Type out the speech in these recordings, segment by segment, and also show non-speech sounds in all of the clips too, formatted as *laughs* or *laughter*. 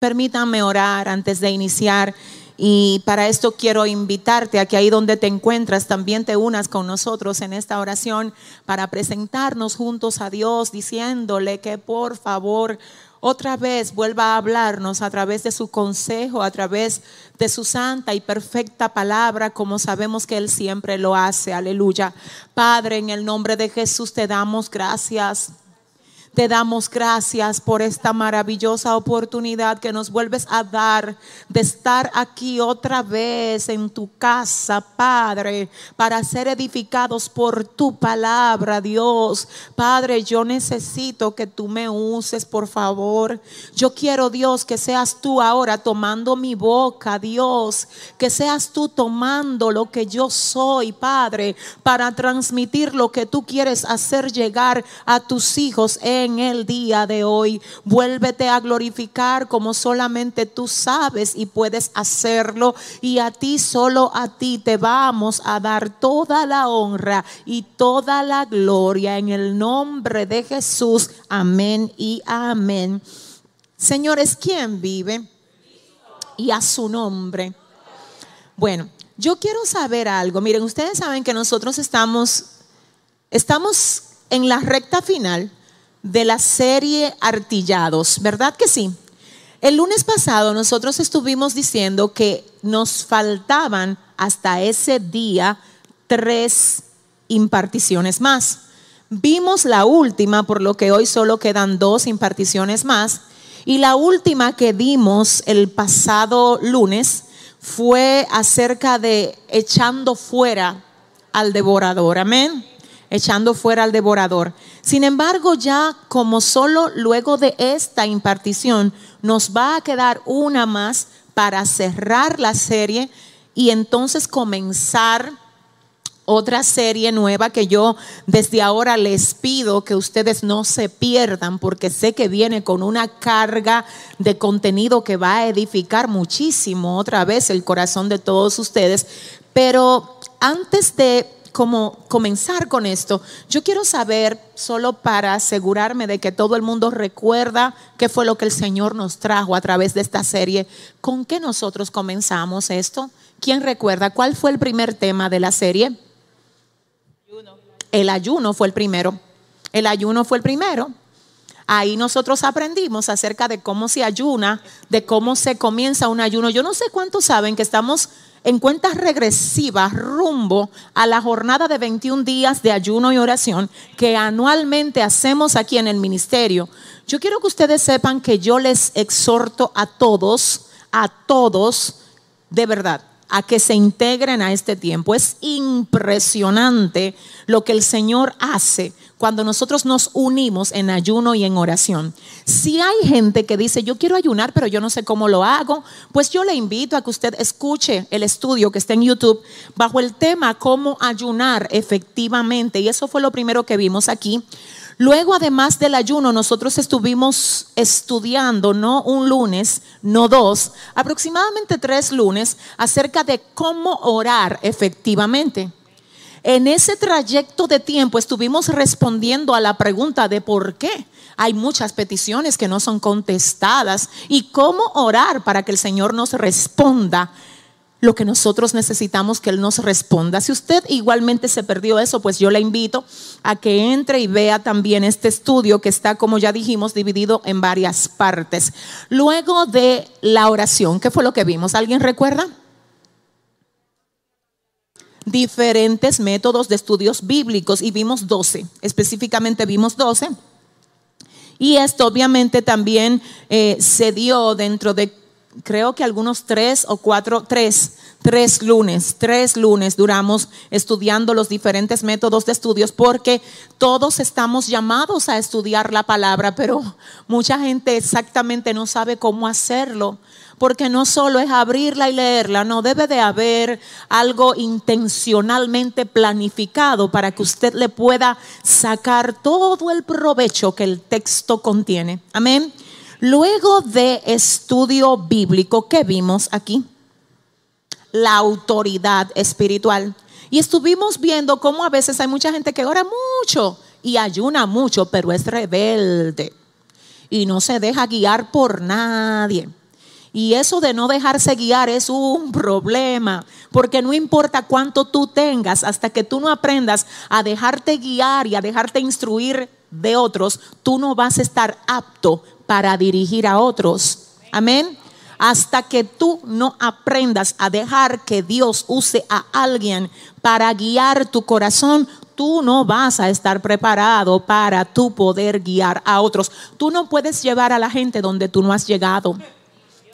Permítanme orar antes de iniciar y para esto quiero invitarte a que ahí donde te encuentras también te unas con nosotros en esta oración para presentarnos juntos a Dios diciéndole que por favor otra vez vuelva a hablarnos a través de su consejo, a través de su santa y perfecta palabra, como sabemos que Él siempre lo hace. Aleluya. Padre, en el nombre de Jesús te damos gracias. Te damos gracias por esta maravillosa oportunidad que nos vuelves a dar de estar aquí otra vez en tu casa, Padre, para ser edificados por tu palabra, Dios. Padre, yo necesito que tú me uses, por favor. Yo quiero, Dios, que seas tú ahora tomando mi boca, Dios, que seas tú tomando lo que yo soy, Padre, para transmitir lo que tú quieres hacer llegar a tus hijos en en el día de hoy. Vuélvete a glorificar como solamente tú sabes y puedes hacerlo. Y a ti, solo a ti, te vamos a dar toda la honra y toda la gloria en el nombre de Jesús. Amén y amén. Señores, ¿quién vive? Y a su nombre. Bueno, yo quiero saber algo. Miren, ustedes saben que nosotros estamos, estamos en la recta final de la serie Artillados, ¿verdad que sí? El lunes pasado nosotros estuvimos diciendo que nos faltaban hasta ese día tres imparticiones más. Vimos la última, por lo que hoy solo quedan dos imparticiones más. Y la última que dimos el pasado lunes fue acerca de echando fuera al devorador. Amén echando fuera al devorador. Sin embargo, ya como solo luego de esta impartición nos va a quedar una más para cerrar la serie y entonces comenzar otra serie nueva que yo desde ahora les pido que ustedes no se pierdan porque sé que viene con una carga de contenido que va a edificar muchísimo otra vez el corazón de todos ustedes. Pero antes de como comenzar con esto, yo quiero saber, solo para asegurarme de que todo el mundo recuerda qué fue lo que el Señor nos trajo a través de esta serie, ¿con qué nosotros comenzamos esto? ¿Quién recuerda cuál fue el primer tema de la serie? El ayuno fue el primero. El ayuno fue el primero. Ahí nosotros aprendimos acerca de cómo se ayuna, de cómo se comienza un ayuno. Yo no sé cuántos saben que estamos en cuentas regresivas rumbo a la jornada de 21 días de ayuno y oración que anualmente hacemos aquí en el ministerio. Yo quiero que ustedes sepan que yo les exhorto a todos, a todos, de verdad, a que se integren a este tiempo. Es impresionante lo que el Señor hace cuando nosotros nos unimos en ayuno y en oración. Si hay gente que dice, yo quiero ayunar, pero yo no sé cómo lo hago, pues yo le invito a que usted escuche el estudio que está en YouTube bajo el tema cómo ayunar efectivamente. Y eso fue lo primero que vimos aquí. Luego, además del ayuno, nosotros estuvimos estudiando, no un lunes, no dos, aproximadamente tres lunes, acerca de cómo orar efectivamente. En ese trayecto de tiempo estuvimos respondiendo a la pregunta de por qué. Hay muchas peticiones que no son contestadas y cómo orar para que el Señor nos responda lo que nosotros necesitamos que Él nos responda. Si usted igualmente se perdió eso, pues yo le invito a que entre y vea también este estudio que está, como ya dijimos, dividido en varias partes. Luego de la oración, ¿qué fue lo que vimos? ¿Alguien recuerda? Diferentes métodos de estudios bíblicos y vimos 12, específicamente vimos 12. Y esto obviamente también eh, se dio dentro de creo que algunos tres o cuatro, tres, tres lunes, tres lunes duramos estudiando los diferentes métodos de estudios porque todos estamos llamados a estudiar la palabra, pero mucha gente exactamente no sabe cómo hacerlo. Porque no solo es abrirla y leerla, no debe de haber algo intencionalmente planificado para que usted le pueda sacar todo el provecho que el texto contiene. Amén. Luego de estudio bíblico, ¿qué vimos aquí? La autoridad espiritual. Y estuvimos viendo cómo a veces hay mucha gente que ora mucho y ayuna mucho, pero es rebelde y no se deja guiar por nadie. Y eso de no dejarse guiar es un problema, porque no importa cuánto tú tengas, hasta que tú no aprendas a dejarte guiar y a dejarte instruir de otros, tú no vas a estar apto para dirigir a otros. Amén. Hasta que tú no aprendas a dejar que Dios use a alguien para guiar tu corazón, tú no vas a estar preparado para tu poder guiar a otros. Tú no puedes llevar a la gente donde tú no has llegado.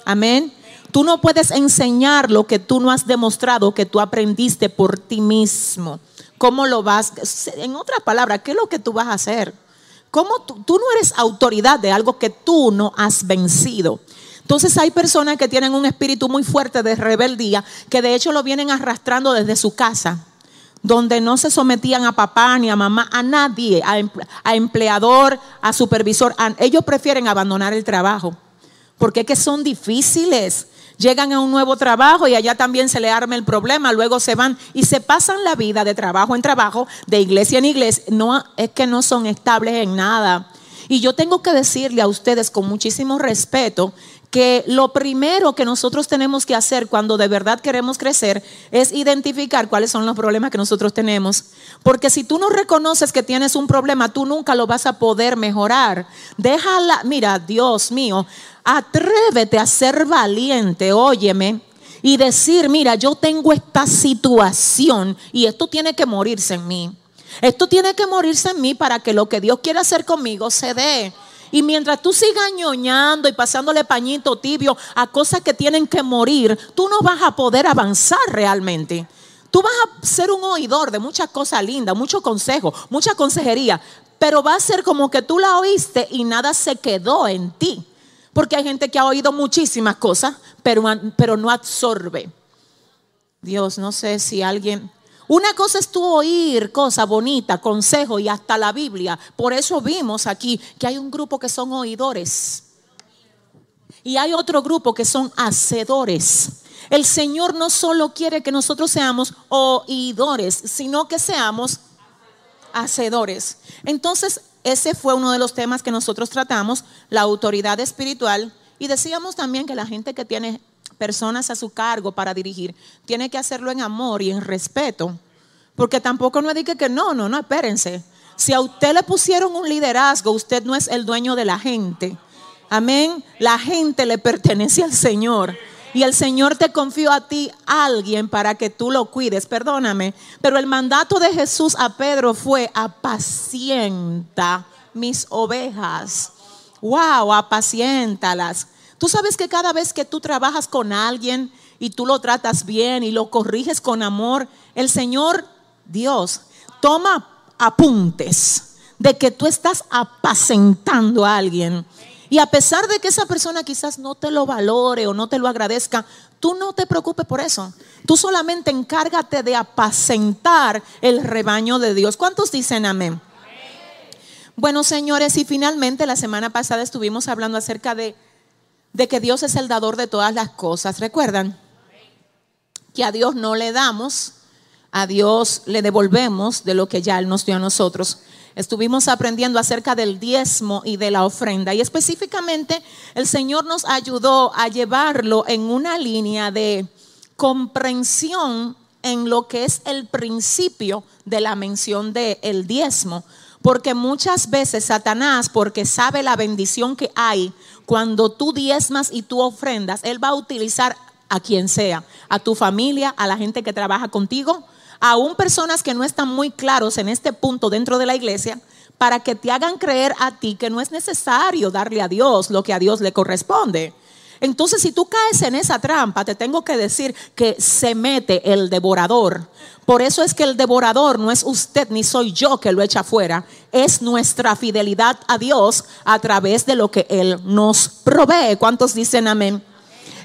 Amén. Tú no puedes enseñar lo que tú no has demostrado que tú aprendiste por ti mismo. ¿Cómo lo vas? En otras palabras, ¿qué es lo que tú vas a hacer? ¿Cómo tú, tú no eres autoridad de algo que tú no has vencido? Entonces hay personas que tienen un espíritu muy fuerte de rebeldía, que de hecho lo vienen arrastrando desde su casa, donde no se sometían a papá ni a mamá, a nadie, a, empleador, a supervisor. ellos prefieren abandonar el trabajo porque es que son difíciles. Llegan a un nuevo trabajo y allá también se le arma el problema, luego se van y se pasan la vida de trabajo en trabajo, de iglesia en iglesia. No, es que no son estables en nada. Y yo tengo que decirle a ustedes con muchísimo respeto que lo primero que nosotros tenemos que hacer cuando de verdad queremos crecer es identificar cuáles son los problemas que nosotros tenemos. Porque si tú no reconoces que tienes un problema, tú nunca lo vas a poder mejorar. Déjala, mira, Dios mío, atrévete a ser valiente, óyeme, y decir, mira, yo tengo esta situación y esto tiene que morirse en mí. Esto tiene que morirse en mí para que lo que Dios quiere hacer conmigo se dé. Y mientras tú sigas ñoñando y pasándole pañito tibio a cosas que tienen que morir, tú no vas a poder avanzar realmente. Tú vas a ser un oidor de muchas cosas lindas, mucho consejo, mucha consejería, pero va a ser como que tú la oíste y nada se quedó en ti. Porque hay gente que ha oído muchísimas cosas, pero, pero no absorbe. Dios, no sé si alguien una cosa es tú oír cosas bonitas, consejos y hasta la Biblia. Por eso vimos aquí que hay un grupo que son oidores. Y hay otro grupo que son hacedores. El Señor no solo quiere que nosotros seamos oidores, sino que seamos hacedores. Entonces, ese fue uno de los temas que nosotros tratamos, la autoridad espiritual. Y decíamos también que la gente que tiene personas a su cargo para dirigir, tiene que hacerlo en amor y en respeto. Porque tampoco no diga que no, no, no, espérense. Si a usted le pusieron un liderazgo, usted no es el dueño de la gente. Amén. La gente le pertenece al Señor. Y el Señor te confió a ti alguien para que tú lo cuides. Perdóname. Pero el mandato de Jesús a Pedro fue apacienta mis ovejas. Wow, apaciéntalas. Tú sabes que cada vez que tú trabajas con alguien y tú lo tratas bien y lo corriges con amor, el Señor Dios toma apuntes de que tú estás apacentando a alguien. Y a pesar de que esa persona quizás no te lo valore o no te lo agradezca, tú no te preocupes por eso. Tú solamente encárgate de apacentar el rebaño de Dios. ¿Cuántos dicen amén? Bueno, señores, y finalmente la semana pasada estuvimos hablando acerca de de que Dios es el dador de todas las cosas. ¿Recuerdan? Que a Dios no le damos, a Dios le devolvemos de lo que ya Él nos dio a nosotros. Estuvimos aprendiendo acerca del diezmo y de la ofrenda y específicamente el Señor nos ayudó a llevarlo en una línea de comprensión en lo que es el principio de la mención del el diezmo. Porque muchas veces Satanás, porque sabe la bendición que hay cuando tú diezmas y tú ofrendas, Él va a utilizar a quien sea, a tu familia, a la gente que trabaja contigo, aún personas que no están muy claros en este punto dentro de la iglesia, para que te hagan creer a ti que no es necesario darle a Dios lo que a Dios le corresponde. Entonces, si tú caes en esa trampa, te tengo que decir que se mete el devorador. Por eso es que el devorador no es usted ni soy yo que lo echa afuera, es nuestra fidelidad a Dios a través de lo que Él nos provee. ¿Cuántos dicen amén?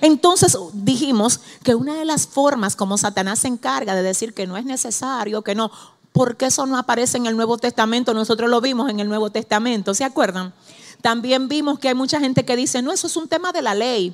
Entonces dijimos que una de las formas como Satanás se encarga de decir que no es necesario, que no, porque eso no aparece en el Nuevo Testamento, nosotros lo vimos en el Nuevo Testamento, ¿se acuerdan? También vimos que hay mucha gente que dice, no, eso es un tema de la ley.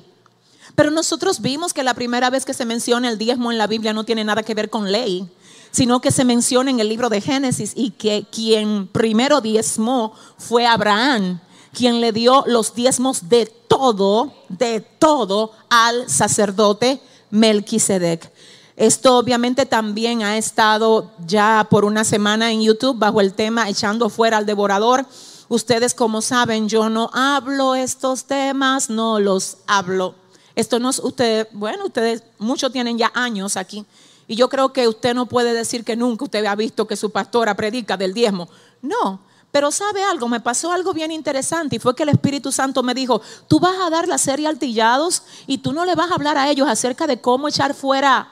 Pero nosotros vimos que la primera vez que se menciona el diezmo en la Biblia no tiene nada que ver con ley, sino que se menciona en el libro de Génesis y que quien primero diezmó fue Abraham quien le dio los diezmos de todo, de todo al sacerdote Melquisedec. Esto obviamente también ha estado ya por una semana en YouTube bajo el tema echando fuera al devorador. Ustedes como saben, yo no hablo estos temas, no los hablo. Esto no es usted, bueno, ustedes muchos tienen ya años aquí y yo creo que usted no puede decir que nunca usted ha visto que su pastora predica del diezmo. No, pero sabe algo, me pasó algo bien interesante y fue que el Espíritu Santo me dijo, tú vas a dar la serie altillados y tú no le vas a hablar a ellos acerca de cómo echar fuera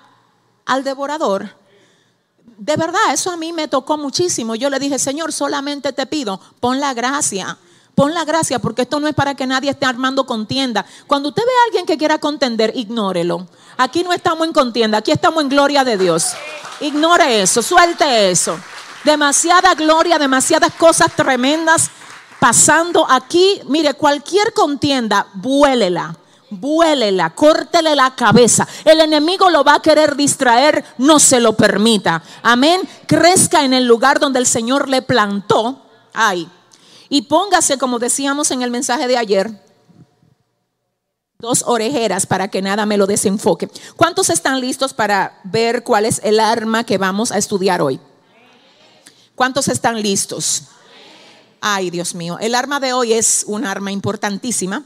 al devorador. De verdad, eso a mí me tocó muchísimo. Yo le dije, Señor, solamente te pido, pon la gracia. Pon la gracia porque esto no es para que nadie esté armando contienda. Cuando usted ve a alguien que quiera contender, ignórelo. Aquí no estamos en contienda, aquí estamos en gloria de Dios. Ignore eso, suelte eso. Demasiada gloria, demasiadas cosas tremendas pasando aquí. Mire, cualquier contienda, vuélela vuélela, córtele la cabeza. El enemigo lo va a querer distraer, no se lo permita. Amén. Crezca en el lugar donde el Señor le plantó. Ay. Y póngase, como decíamos en el mensaje de ayer, dos orejeras para que nada me lo desenfoque. ¿Cuántos están listos para ver cuál es el arma que vamos a estudiar hoy? ¿Cuántos están listos? Ay, Dios mío, el arma de hoy es un arma importantísima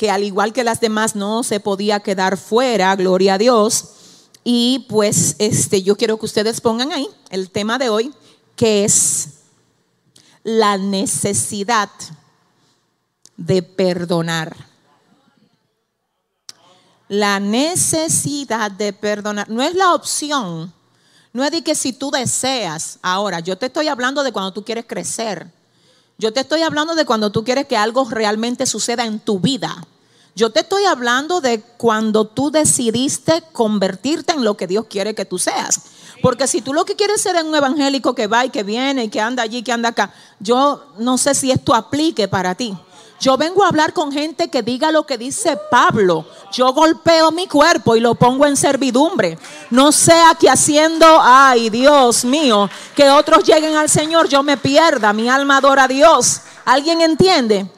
que al igual que las demás no se podía quedar fuera, gloria a Dios. Y pues este yo quiero que ustedes pongan ahí el tema de hoy, que es la necesidad de perdonar. La necesidad de perdonar no es la opción. No es de que si tú deseas, ahora, yo te estoy hablando de cuando tú quieres crecer. Yo te estoy hablando de cuando tú quieres que algo realmente suceda en tu vida. Yo te estoy hablando de cuando tú decidiste convertirte en lo que Dios quiere que tú seas. Porque si tú lo que quieres ser es un evangélico que va y que viene y que anda allí, que anda acá, yo no sé si esto aplique para ti. Yo vengo a hablar con gente que diga lo que dice Pablo. Yo golpeo mi cuerpo y lo pongo en servidumbre. No sea que haciendo, ay Dios mío, que otros lleguen al Señor, yo me pierda, mi alma adora a Dios. ¿Alguien entiende?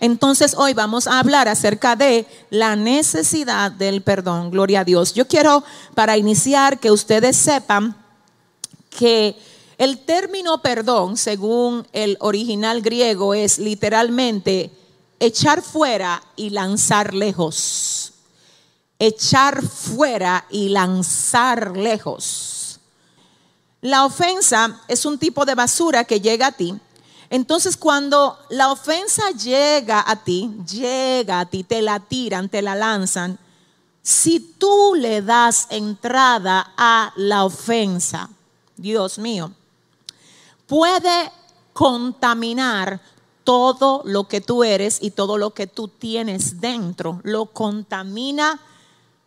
Entonces hoy vamos a hablar acerca de la necesidad del perdón. Gloria a Dios. Yo quiero para iniciar que ustedes sepan que el término perdón, según el original griego, es literalmente echar fuera y lanzar lejos. Echar fuera y lanzar lejos. La ofensa es un tipo de basura que llega a ti entonces cuando la ofensa llega a ti, llega a ti, te la tiran, te la lanzan, si tú le das entrada a la ofensa, Dios mío, puede contaminar todo lo que tú eres y todo lo que tú tienes dentro. Lo contamina,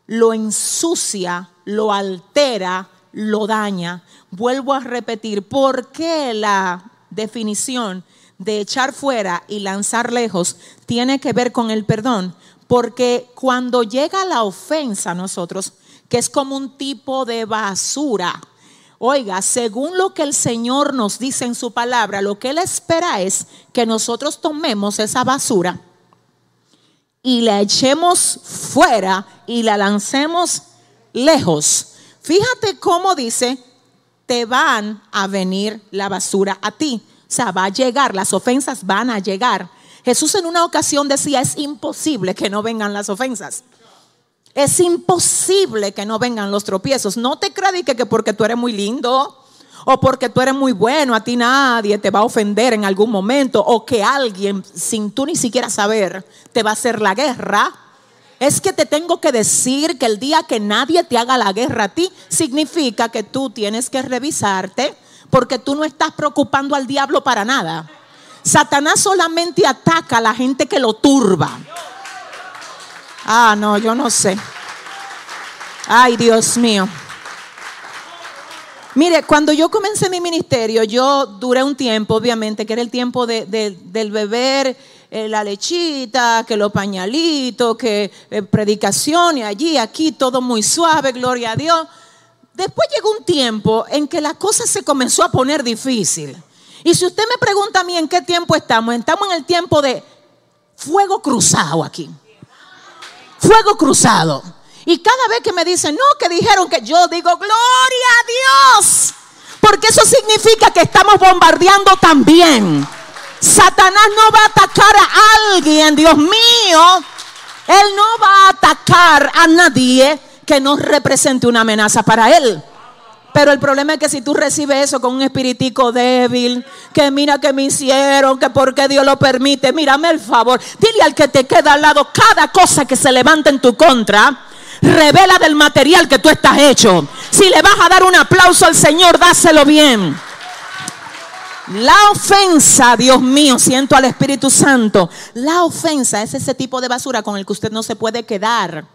lo ensucia, lo altera, lo daña. Vuelvo a repetir, ¿por qué la definición de echar fuera y lanzar lejos tiene que ver con el perdón, porque cuando llega la ofensa a nosotros, que es como un tipo de basura, oiga, según lo que el Señor nos dice en su palabra, lo que Él espera es que nosotros tomemos esa basura y la echemos fuera y la lancemos lejos. Fíjate cómo dice, te van a venir la basura a ti. O sea, va a llegar, las ofensas van a llegar. Jesús en una ocasión decía, es imposible que no vengan las ofensas. Es imposible que no vengan los tropiezos. No te creas que, que porque tú eres muy lindo o porque tú eres muy bueno, a ti nadie te va a ofender en algún momento o que alguien sin tú ni siquiera saber te va a hacer la guerra. Es que te tengo que decir que el día que nadie te haga la guerra a ti, significa que tú tienes que revisarte porque tú no estás preocupando al diablo para nada. Satanás solamente ataca a la gente que lo turba. Ah, no, yo no sé. Ay, Dios mío. Mire, cuando yo comencé mi ministerio, yo duré un tiempo, obviamente, que era el tiempo del beber eh, la lechita, que los pañalitos, que eh, predicaciones allí, aquí, todo muy suave, gloria a Dios. Después llegó un tiempo en que la cosa se comenzó a poner difícil. Y si usted me pregunta a mí en qué tiempo estamos, estamos en el tiempo de fuego cruzado aquí. Fuego cruzado. Y cada vez que me dicen, no, que dijeron que yo digo, gloria a Dios. Porque eso significa que estamos bombardeando también. Satanás no va a atacar a alguien, Dios mío. Él no va a atacar a nadie que no represente una amenaza para él. Pero el problema es que si tú recibes eso con un espiritico débil, que mira que me hicieron, que porque Dios lo permite, mírame el favor. Dile al que te queda al lado cada cosa que se levanta en tu contra. Revela del material que tú estás hecho. Si le vas a dar un aplauso al Señor, dáselo bien. La ofensa, Dios mío, siento al Espíritu Santo. La ofensa es ese tipo de basura con el que usted no se puede quedar.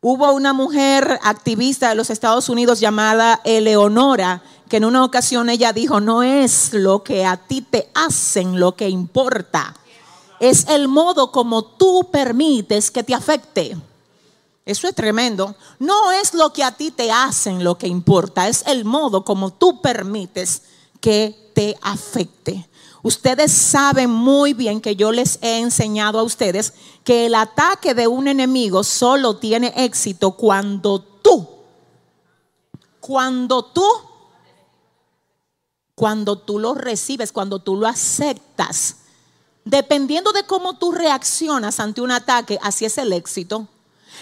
Hubo una mujer activista de los Estados Unidos llamada Eleonora, que en una ocasión ella dijo, no es lo que a ti te hacen lo que importa, es el modo como tú permites que te afecte. Eso es tremendo. No es lo que a ti te hacen lo que importa, es el modo como tú permites que te afecte. Ustedes saben muy bien que yo les he enseñado a ustedes que el ataque de un enemigo solo tiene éxito cuando tú, cuando tú, cuando tú lo recibes, cuando tú lo aceptas. Dependiendo de cómo tú reaccionas ante un ataque, así es el éxito.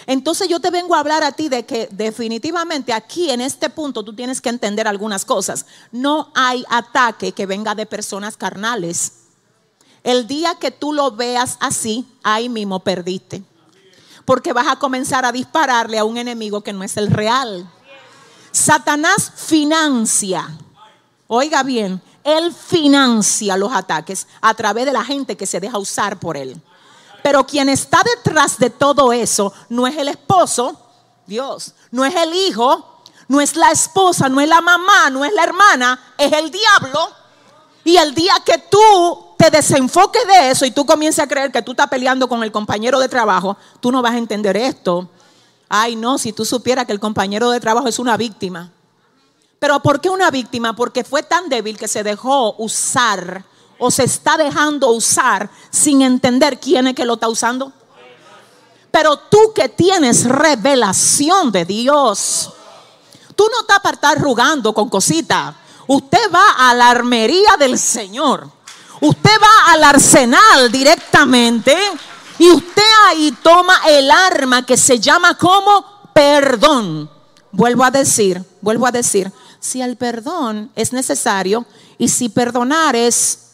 Entonces yo te vengo a hablar a ti de que definitivamente aquí en este punto tú tienes que entender algunas cosas. No hay ataque que venga de personas carnales. El día que tú lo veas así, ahí mismo perdiste. Porque vas a comenzar a dispararle a un enemigo que no es el real. Satanás financia, oiga bien, él financia los ataques a través de la gente que se deja usar por él. Pero quien está detrás de todo eso no es el esposo, Dios, no es el hijo, no es la esposa, no es la mamá, no es la hermana, es el diablo. Y el día que tú te desenfoques de eso y tú comiences a creer que tú estás peleando con el compañero de trabajo, tú no vas a entender esto. Ay, no, si tú supieras que el compañero de trabajo es una víctima. Pero ¿por qué una víctima? Porque fue tan débil que se dejó usar o se está dejando usar sin entender quién es que lo está usando? Pero tú que tienes revelación de Dios, tú no estás para estar rugando con cositas. Usted va a la armería del Señor. Usted va al arsenal directamente y usted ahí toma el arma que se llama como perdón. Vuelvo a decir, vuelvo a decir, si el perdón es necesario y si perdonar es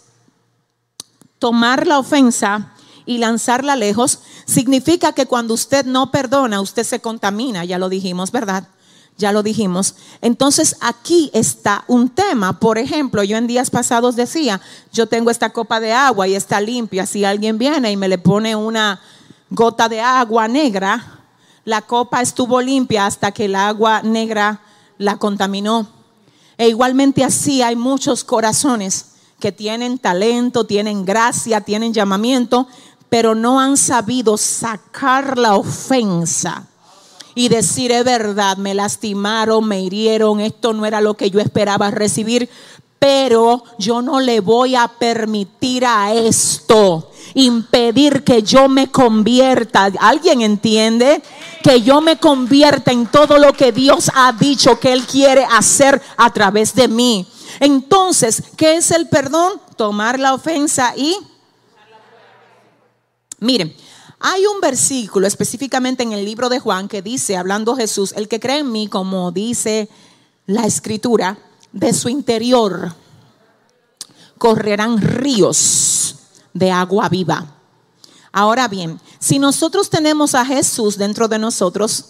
tomar la ofensa y lanzarla lejos, significa que cuando usted no perdona, usted se contamina, ya lo dijimos, ¿verdad? Ya lo dijimos. Entonces aquí está un tema. Por ejemplo, yo en días pasados decía, yo tengo esta copa de agua y está limpia. Si alguien viene y me le pone una gota de agua negra, la copa estuvo limpia hasta que el agua negra la contaminó. E igualmente así hay muchos corazones que tienen talento, tienen gracia, tienen llamamiento, pero no han sabido sacar la ofensa y decir es verdad, me lastimaron, me hirieron, esto no era lo que yo esperaba recibir, pero yo no le voy a permitir a esto impedir que yo me convierta. ¿Alguien entiende? Que yo me convierta en todo lo que Dios ha dicho que Él quiere hacer a través de mí. Entonces, ¿qué es el perdón? Tomar la ofensa y... Miren, hay un versículo específicamente en el libro de Juan que dice, hablando Jesús, el que cree en mí, como dice la escritura, de su interior correrán ríos de agua viva. Ahora bien, si nosotros tenemos a Jesús dentro de nosotros,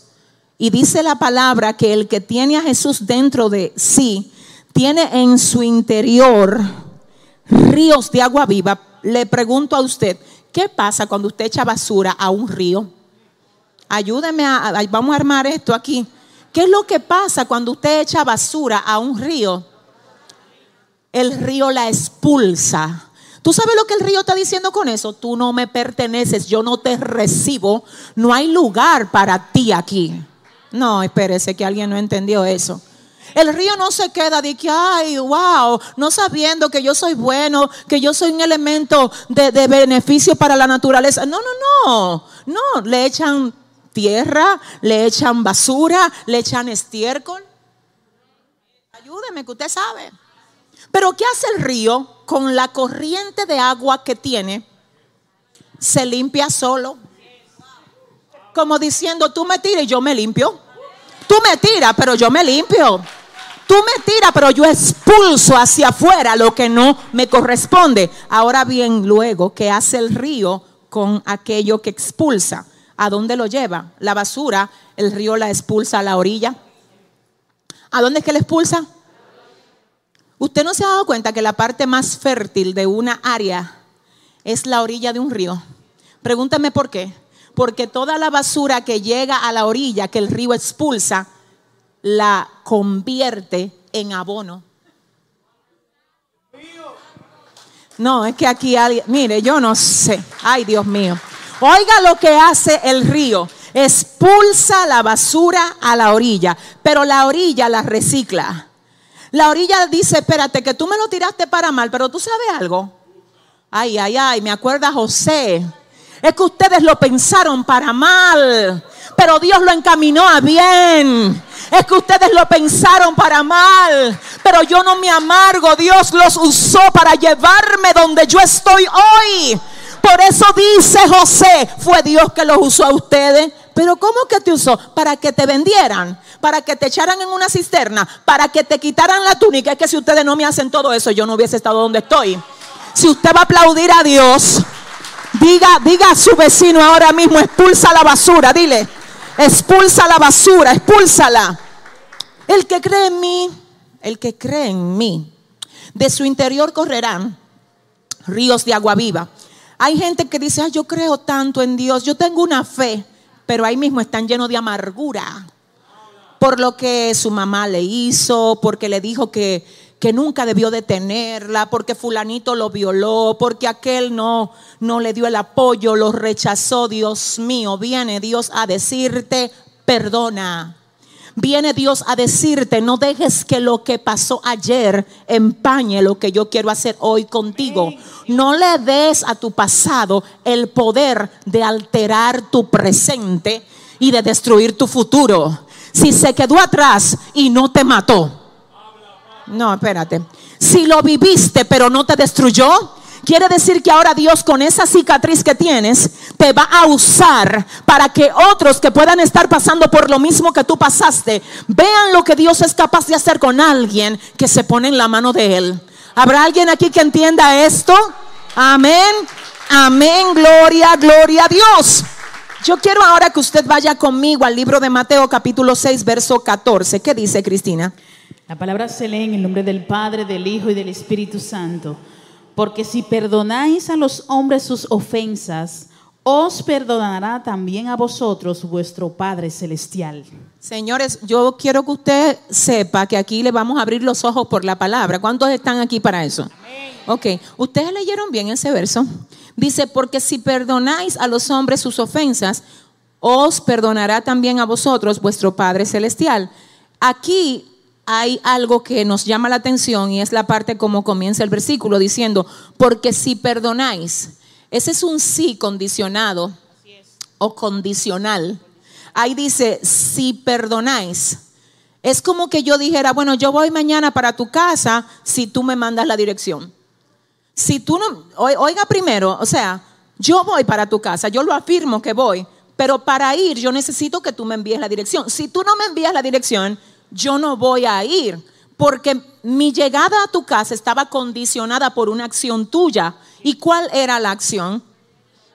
y dice la palabra que el que tiene a Jesús dentro de sí, tiene en su interior ríos de agua viva, le pregunto a usted, ¿qué pasa cuando usted echa basura a un río? Ayúdeme a, vamos a armar esto aquí. ¿Qué es lo que pasa cuando usted echa basura a un río? El río la expulsa. ¿Tú sabes lo que el río está diciendo con eso? Tú no me perteneces, yo no te recibo, no hay lugar para ti aquí. No, espérese que alguien no entendió eso. El río no se queda de que, ay, wow, no sabiendo que yo soy bueno, que yo soy un elemento de, de beneficio para la naturaleza. No, no, no. No, le echan tierra, le echan basura, le echan estiércol. Ayúdeme, que usted sabe. Pero ¿qué hace el río con la corriente de agua que tiene? Se limpia solo. Como diciendo, tú me tiras y yo me limpio. Tú me tiras, pero yo me limpio. Tú me tiras, pero yo expulso hacia afuera lo que no me corresponde. Ahora bien, luego, ¿qué hace el río con aquello que expulsa? ¿A dónde lo lleva? La basura, el río la expulsa a la orilla. ¿A dónde es que la expulsa? Usted no se ha dado cuenta que la parte más fértil de una área es la orilla de un río. Pregúntame por qué. Porque toda la basura que llega a la orilla, que el río expulsa, la convierte en abono. No, es que aquí alguien, mire, yo no sé. Ay, Dios mío. Oiga lo que hace el río. Expulsa la basura a la orilla, pero la orilla la recicla. La orilla dice, espérate, que tú me lo tiraste para mal, pero tú sabes algo. Ay, ay, ay, me acuerda José. Es que ustedes lo pensaron para mal, pero Dios lo encaminó a bien. Es que ustedes lo pensaron para mal, pero yo no me amargo. Dios los usó para llevarme donde yo estoy hoy. Por eso dice José, fue Dios que los usó a ustedes. Pero ¿cómo que te usó? Para que te vendieran para que te echaran en una cisterna, para que te quitaran la túnica. Es que si ustedes no me hacen todo eso, yo no hubiese estado donde estoy. Si usted va a aplaudir a Dios, diga, diga a su vecino ahora mismo, expulsa la basura, dile, expulsa la basura, expúlsala. El que cree en mí, el que cree en mí, de su interior correrán ríos de agua viva. Hay gente que dice, yo creo tanto en Dios, yo tengo una fe, pero ahí mismo están llenos de amargura por lo que su mamá le hizo, porque le dijo que, que nunca debió detenerla, porque fulanito lo violó, porque aquel no, no le dio el apoyo, lo rechazó. Dios mío, viene Dios a decirte, perdona. Viene Dios a decirte, no dejes que lo que pasó ayer empañe lo que yo quiero hacer hoy contigo. No le des a tu pasado el poder de alterar tu presente y de destruir tu futuro si se quedó atrás y no te mató. No, espérate. Si lo viviste pero no te destruyó, quiere decir que ahora Dios con esa cicatriz que tienes te va a usar para que otros que puedan estar pasando por lo mismo que tú pasaste, vean lo que Dios es capaz de hacer con alguien que se pone en la mano de Él. ¿Habrá alguien aquí que entienda esto? Amén. Amén. Gloria, gloria a Dios. Yo quiero ahora que usted vaya conmigo al libro de Mateo capítulo 6, verso 14. ¿Qué dice Cristina? La palabra se lee en el nombre del Padre, del Hijo y del Espíritu Santo. Porque si perdonáis a los hombres sus ofensas, os perdonará también a vosotros vuestro Padre Celestial. Señores, yo quiero que usted sepa que aquí le vamos a abrir los ojos por la palabra. ¿Cuántos están aquí para eso? Ok, ¿ustedes leyeron bien ese verso? Dice, porque si perdonáis a los hombres sus ofensas, os perdonará también a vosotros vuestro Padre Celestial. Aquí hay algo que nos llama la atención y es la parte como comienza el versículo diciendo, porque si perdonáis, ese es un sí condicionado o condicional. Ahí dice, si perdonáis. Es como que yo dijera, bueno, yo voy mañana para tu casa si tú me mandas la dirección. Si tú no, oiga primero, o sea, yo voy para tu casa, yo lo afirmo que voy, pero para ir yo necesito que tú me envíes la dirección. Si tú no me envías la dirección, yo no voy a ir, porque mi llegada a tu casa estaba condicionada por una acción tuya. ¿Y cuál era la acción?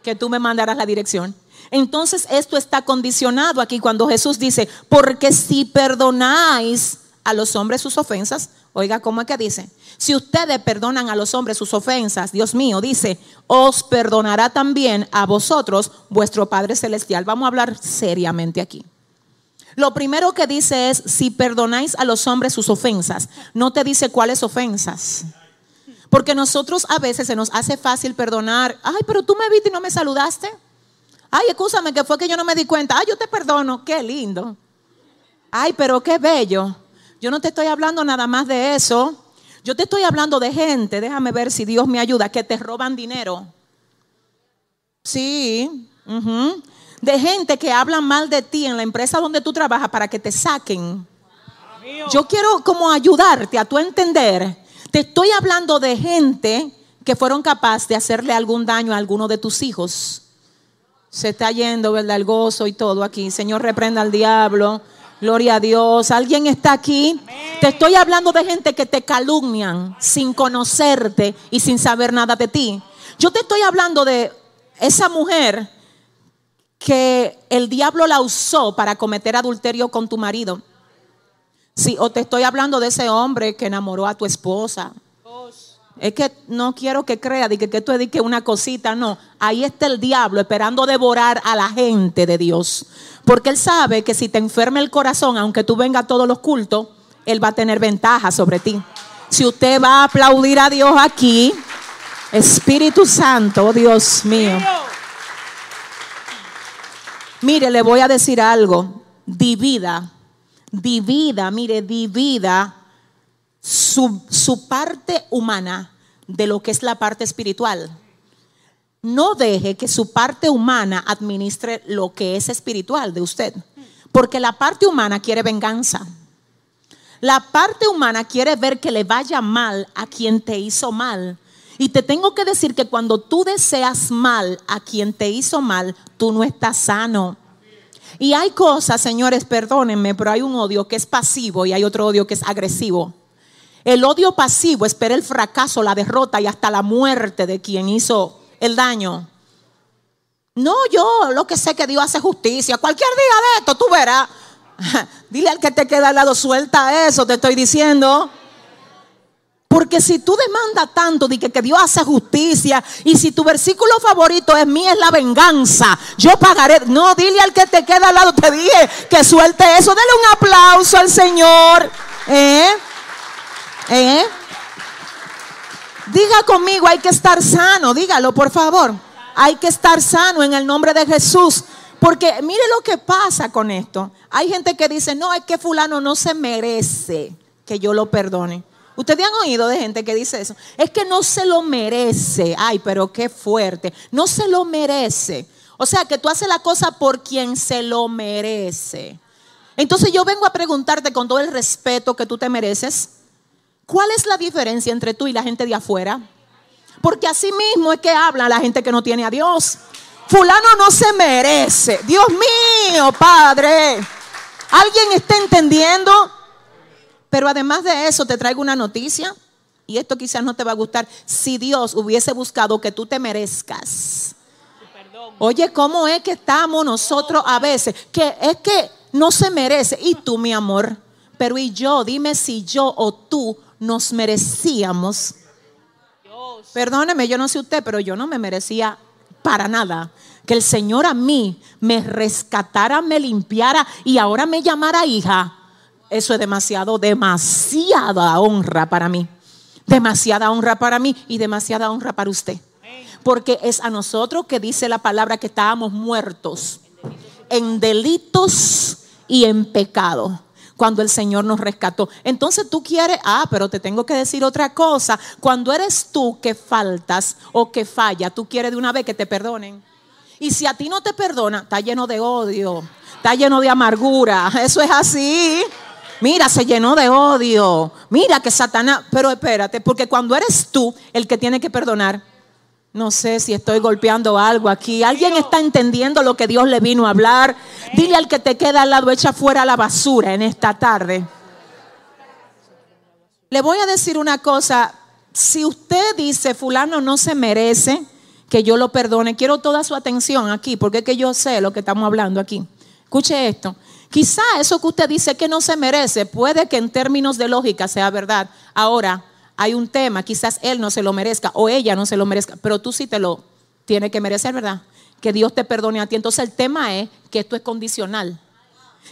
Que tú me mandaras la dirección. Entonces esto está condicionado aquí cuando Jesús dice, porque si perdonáis a los hombres sus ofensas, oiga, ¿cómo es que dice? Si ustedes perdonan a los hombres sus ofensas, Dios mío, dice, os perdonará también a vosotros vuestro Padre Celestial. Vamos a hablar seriamente aquí. Lo primero que dice es, si perdonáis a los hombres sus ofensas, no te dice cuáles ofensas. Porque nosotros a veces se nos hace fácil perdonar. Ay, pero tú me viste y no me saludaste. Ay, escúchame, que fue que yo no me di cuenta. Ay, yo te perdono. Qué lindo. Ay, pero qué bello. Yo no te estoy hablando nada más de eso. Yo te estoy hablando de gente, déjame ver si Dios me ayuda, que te roban dinero. Sí, ujú. De gente que hablan mal de ti en la empresa donde tú trabajas para que te saquen. Yo quiero como ayudarte a tu entender. Te estoy hablando de gente que fueron capaces de hacerle algún daño a alguno de tus hijos. Se está yendo, ¿verdad? El gozo y todo aquí. Señor, reprenda al diablo. Gloria a Dios. ¿Alguien está aquí? Te estoy hablando de gente que te calumnian sin conocerte y sin saber nada de ti. Yo te estoy hablando de esa mujer que el diablo la usó para cometer adulterio con tu marido. Sí, o te estoy hablando de ese hombre que enamoró a tu esposa. Es que no quiero que crea que, que tú dediques una cosita, no. Ahí está el diablo esperando devorar a la gente de Dios. Porque él sabe que si te enferma el corazón, aunque tú vengas a todos los cultos, él va a tener ventaja sobre ti. Si usted va a aplaudir a Dios aquí, Espíritu Santo, oh Dios mío. Mire, le voy a decir algo. Divida, divida, mire, divida su, su parte humana de lo que es la parte espiritual. No deje que su parte humana administre lo que es espiritual de usted. Porque la parte humana quiere venganza. La parte humana quiere ver que le vaya mal a quien te hizo mal. Y te tengo que decir que cuando tú deseas mal a quien te hizo mal, tú no estás sano. Y hay cosas, señores, perdónenme, pero hay un odio que es pasivo y hay otro odio que es agresivo. El odio pasivo espera el fracaso, la derrota y hasta la muerte de quien hizo el daño. No, yo lo que sé que Dios hace justicia. Cualquier día de esto, tú verás. *laughs* Dile al que te queda al lado, suelta eso, te estoy diciendo. Porque si tú demandas tanto de que, que, Dios hace justicia y si tu versículo favorito es mí es la venganza, yo pagaré. No, dile al que te queda al lado, te dije que suelte eso. Dale un aplauso al Señor. ¿Eh? ¿Eh? Diga conmigo, hay que estar sano. Dígalo, por favor. Hay que estar sano en el nombre de Jesús. Porque mire lo que pasa con esto. Hay gente que dice, no, es que fulano no se merece que yo lo perdone. Ustedes han oído de gente que dice eso. Es que no se lo merece. Ay, pero qué fuerte. No se lo merece. O sea, que tú haces la cosa por quien se lo merece. Entonces yo vengo a preguntarte con todo el respeto que tú te mereces. ¿Cuál es la diferencia entre tú y la gente de afuera? Porque así mismo es que habla la gente que no tiene a Dios. Fulano no se merece. Dios mío, Padre. ¿Alguien está entendiendo? Pero además de eso, te traigo una noticia. Y esto quizás no te va a gustar. Si Dios hubiese buscado que tú te merezcas. Oye, ¿cómo es que estamos nosotros a veces? Que es que no se merece. Y tú, mi amor. Pero y yo, dime si yo o tú nos merecíamos. Perdóneme, yo no sé usted, pero yo no me merecía para nada. Que el Señor a mí me rescatara, me limpiara y ahora me llamara hija. Eso es demasiado, demasiada honra para mí. Demasiada honra para mí y demasiada honra para usted. Porque es a nosotros que dice la palabra que estábamos muertos en delitos y en pecado cuando el Señor nos rescató. Entonces tú quieres, ah, pero te tengo que decir otra cosa. Cuando eres tú que faltas o que falla, tú quieres de una vez que te perdonen. Y si a ti no te perdona, está lleno de odio, está lleno de amargura. Eso es así. Mira, se llenó de odio. Mira que Satanás, pero espérate, porque cuando eres tú el que tiene que perdonar, no sé si estoy golpeando algo aquí. ¿Alguien está entendiendo lo que Dios le vino a hablar? Dile al que te queda al lado, echa fuera la basura en esta tarde. Le voy a decir una cosa. Si usted dice, fulano no se merece que yo lo perdone, quiero toda su atención aquí, porque es que yo sé lo que estamos hablando aquí. Escuche esto. Quizá eso que usted dice que no se merece, puede que en términos de lógica sea verdad. Ahora, hay un tema, quizás él no se lo merezca o ella no se lo merezca, pero tú sí te lo tienes que merecer, ¿verdad? Que Dios te perdone a ti. Entonces el tema es que esto es condicional.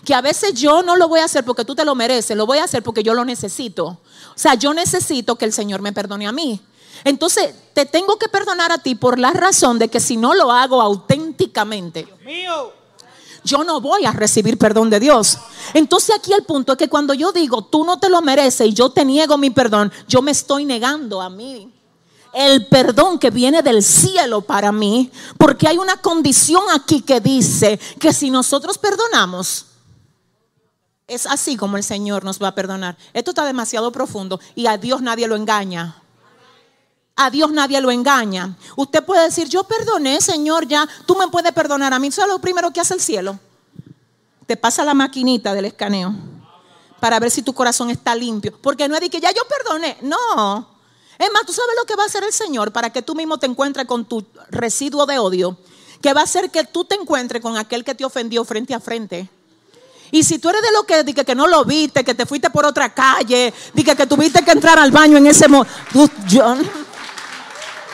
Que a veces yo no lo voy a hacer porque tú te lo mereces, lo voy a hacer porque yo lo necesito. O sea, yo necesito que el Señor me perdone a mí. Entonces, te tengo que perdonar a ti por la razón de que si no lo hago auténticamente, yo no voy a recibir perdón de Dios. Entonces aquí el punto es que cuando yo digo, tú no te lo mereces y yo te niego mi perdón, yo me estoy negando a mí el perdón que viene del cielo para mí, porque hay una condición aquí que dice que si nosotros perdonamos, es así como el Señor nos va a perdonar. Esto está demasiado profundo y a Dios nadie lo engaña. A Dios nadie lo engaña. Usted puede decir, yo perdoné, Señor, ya, tú me puedes perdonar a mí. Eso es lo primero que hace el cielo. Te pasa la maquinita del escaneo para ver si tu corazón está limpio. Porque no es de que ya yo perdoné. No. Es más, tú sabes lo que va a hacer el Señor para que tú mismo te encuentres con tu residuo de odio. Que va a hacer que tú te encuentres con aquel que te ofendió frente a frente. Y si tú eres de lo que, de que, no lo viste, que te fuiste por otra calle, de que, tuviste que entrar al baño en ese momento.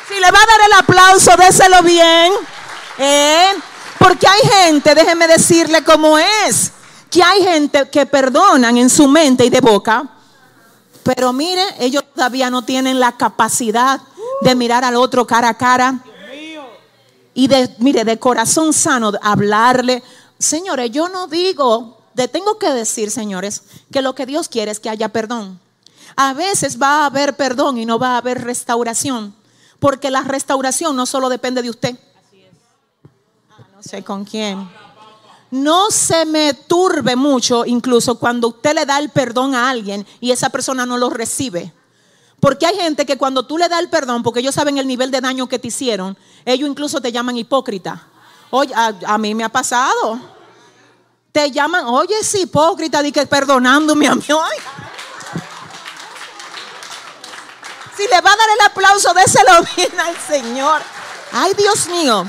Si le va a dar el aplauso, déselo bien. ¿eh? Porque hay gente, déjeme decirle cómo es, que hay gente que perdonan en su mente y de boca, pero mire, ellos todavía no tienen la capacidad de mirar al otro cara a cara. Y de, mire, de corazón sano, hablarle. Señores, yo no digo, de, tengo que decir, señores, que lo que Dios quiere es que haya perdón. A veces va a haber perdón y no va a haber restauración. Porque la restauración no solo depende de usted. Ah, no sé con quién no se me turbe mucho incluso cuando usted le da el perdón a alguien y esa persona no lo recibe. Porque hay gente que cuando tú le das el perdón, porque ellos saben el nivel de daño que te hicieron, ellos incluso te llaman hipócrita. Oye, a, mí me ha pasado. Te llaman, oye, es hipócrita, di que perdonándome a mí. *laughs* Si le va a dar el aplauso, déselo *laughs* bien al Señor. Ay, Dios mío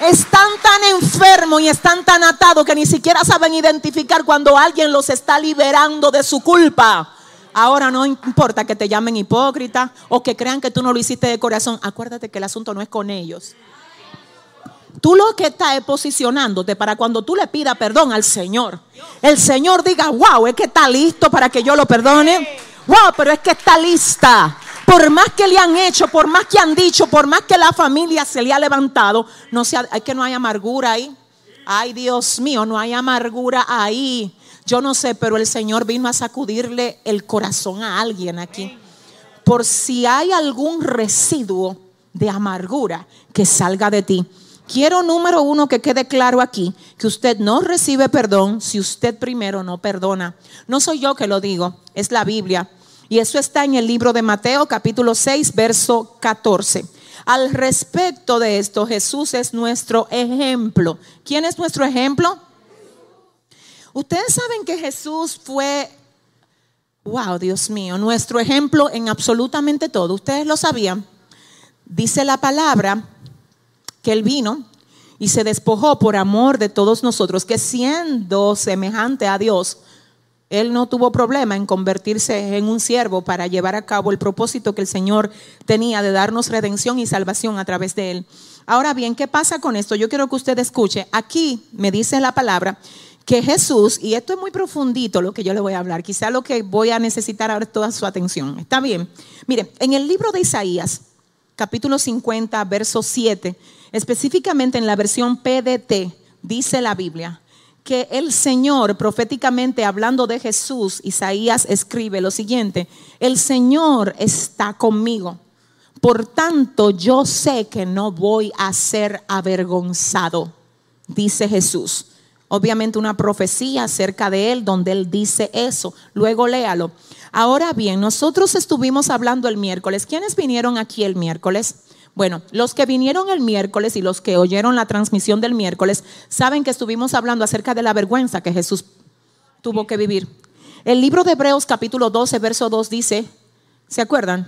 están tan enfermos y están tan atados que ni siquiera saben identificar cuando alguien los está liberando de su culpa. Ahora no importa que te llamen hipócrita o que crean que tú no lo hiciste de corazón. Acuérdate que el asunto no es con ellos. Tú lo que estás es posicionándote para cuando tú le pidas perdón al Señor. El Señor diga, wow, es que está listo para que yo lo perdone. Wow, pero es que está lista por más que le han hecho, por más que han dicho, por más que la familia se le ha levantado, no sea, hay que no hay amargura ahí. Ay, Dios mío, no hay amargura ahí. Yo no sé, pero el Señor vino a sacudirle el corazón a alguien aquí. Por si hay algún residuo de amargura que salga de ti. Quiero número uno que quede claro aquí, que usted no recibe perdón si usted primero no perdona. No soy yo que lo digo, es la Biblia. Y eso está en el libro de Mateo capítulo 6, verso 14. Al respecto de esto, Jesús es nuestro ejemplo. ¿Quién es nuestro ejemplo? Ustedes saben que Jesús fue, wow, Dios mío, nuestro ejemplo en absolutamente todo. Ustedes lo sabían. Dice la palabra que él vino y se despojó por amor de todos nosotros, que siendo semejante a Dios, él no tuvo problema en convertirse en un siervo para llevar a cabo el propósito que el Señor tenía de darnos redención y salvación a través de Él. Ahora bien, ¿qué pasa con esto? Yo quiero que usted escuche. Aquí me dice la palabra que Jesús, y esto es muy profundito lo que yo le voy a hablar, quizá lo que voy a necesitar ahora es toda su atención. Está bien. Mire, en el libro de Isaías, capítulo 50, verso 7, específicamente en la versión PDT, dice la Biblia, que el Señor, proféticamente hablando de Jesús, Isaías escribe lo siguiente, el Señor está conmigo, por tanto yo sé que no voy a ser avergonzado, dice Jesús. Obviamente una profecía acerca de él donde él dice eso. Luego léalo. Ahora bien, nosotros estuvimos hablando el miércoles. ¿Quiénes vinieron aquí el miércoles? Bueno, los que vinieron el miércoles y los que oyeron la transmisión del miércoles saben que estuvimos hablando acerca de la vergüenza que Jesús tuvo que vivir. El libro de Hebreos capítulo 12, verso 2 dice, ¿se acuerdan?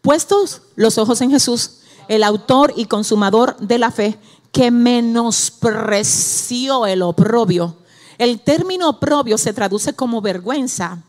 Puestos los ojos en Jesús, el autor y consumador de la fe, que menospreció el oprobio. El término oprobio se traduce como vergüenza.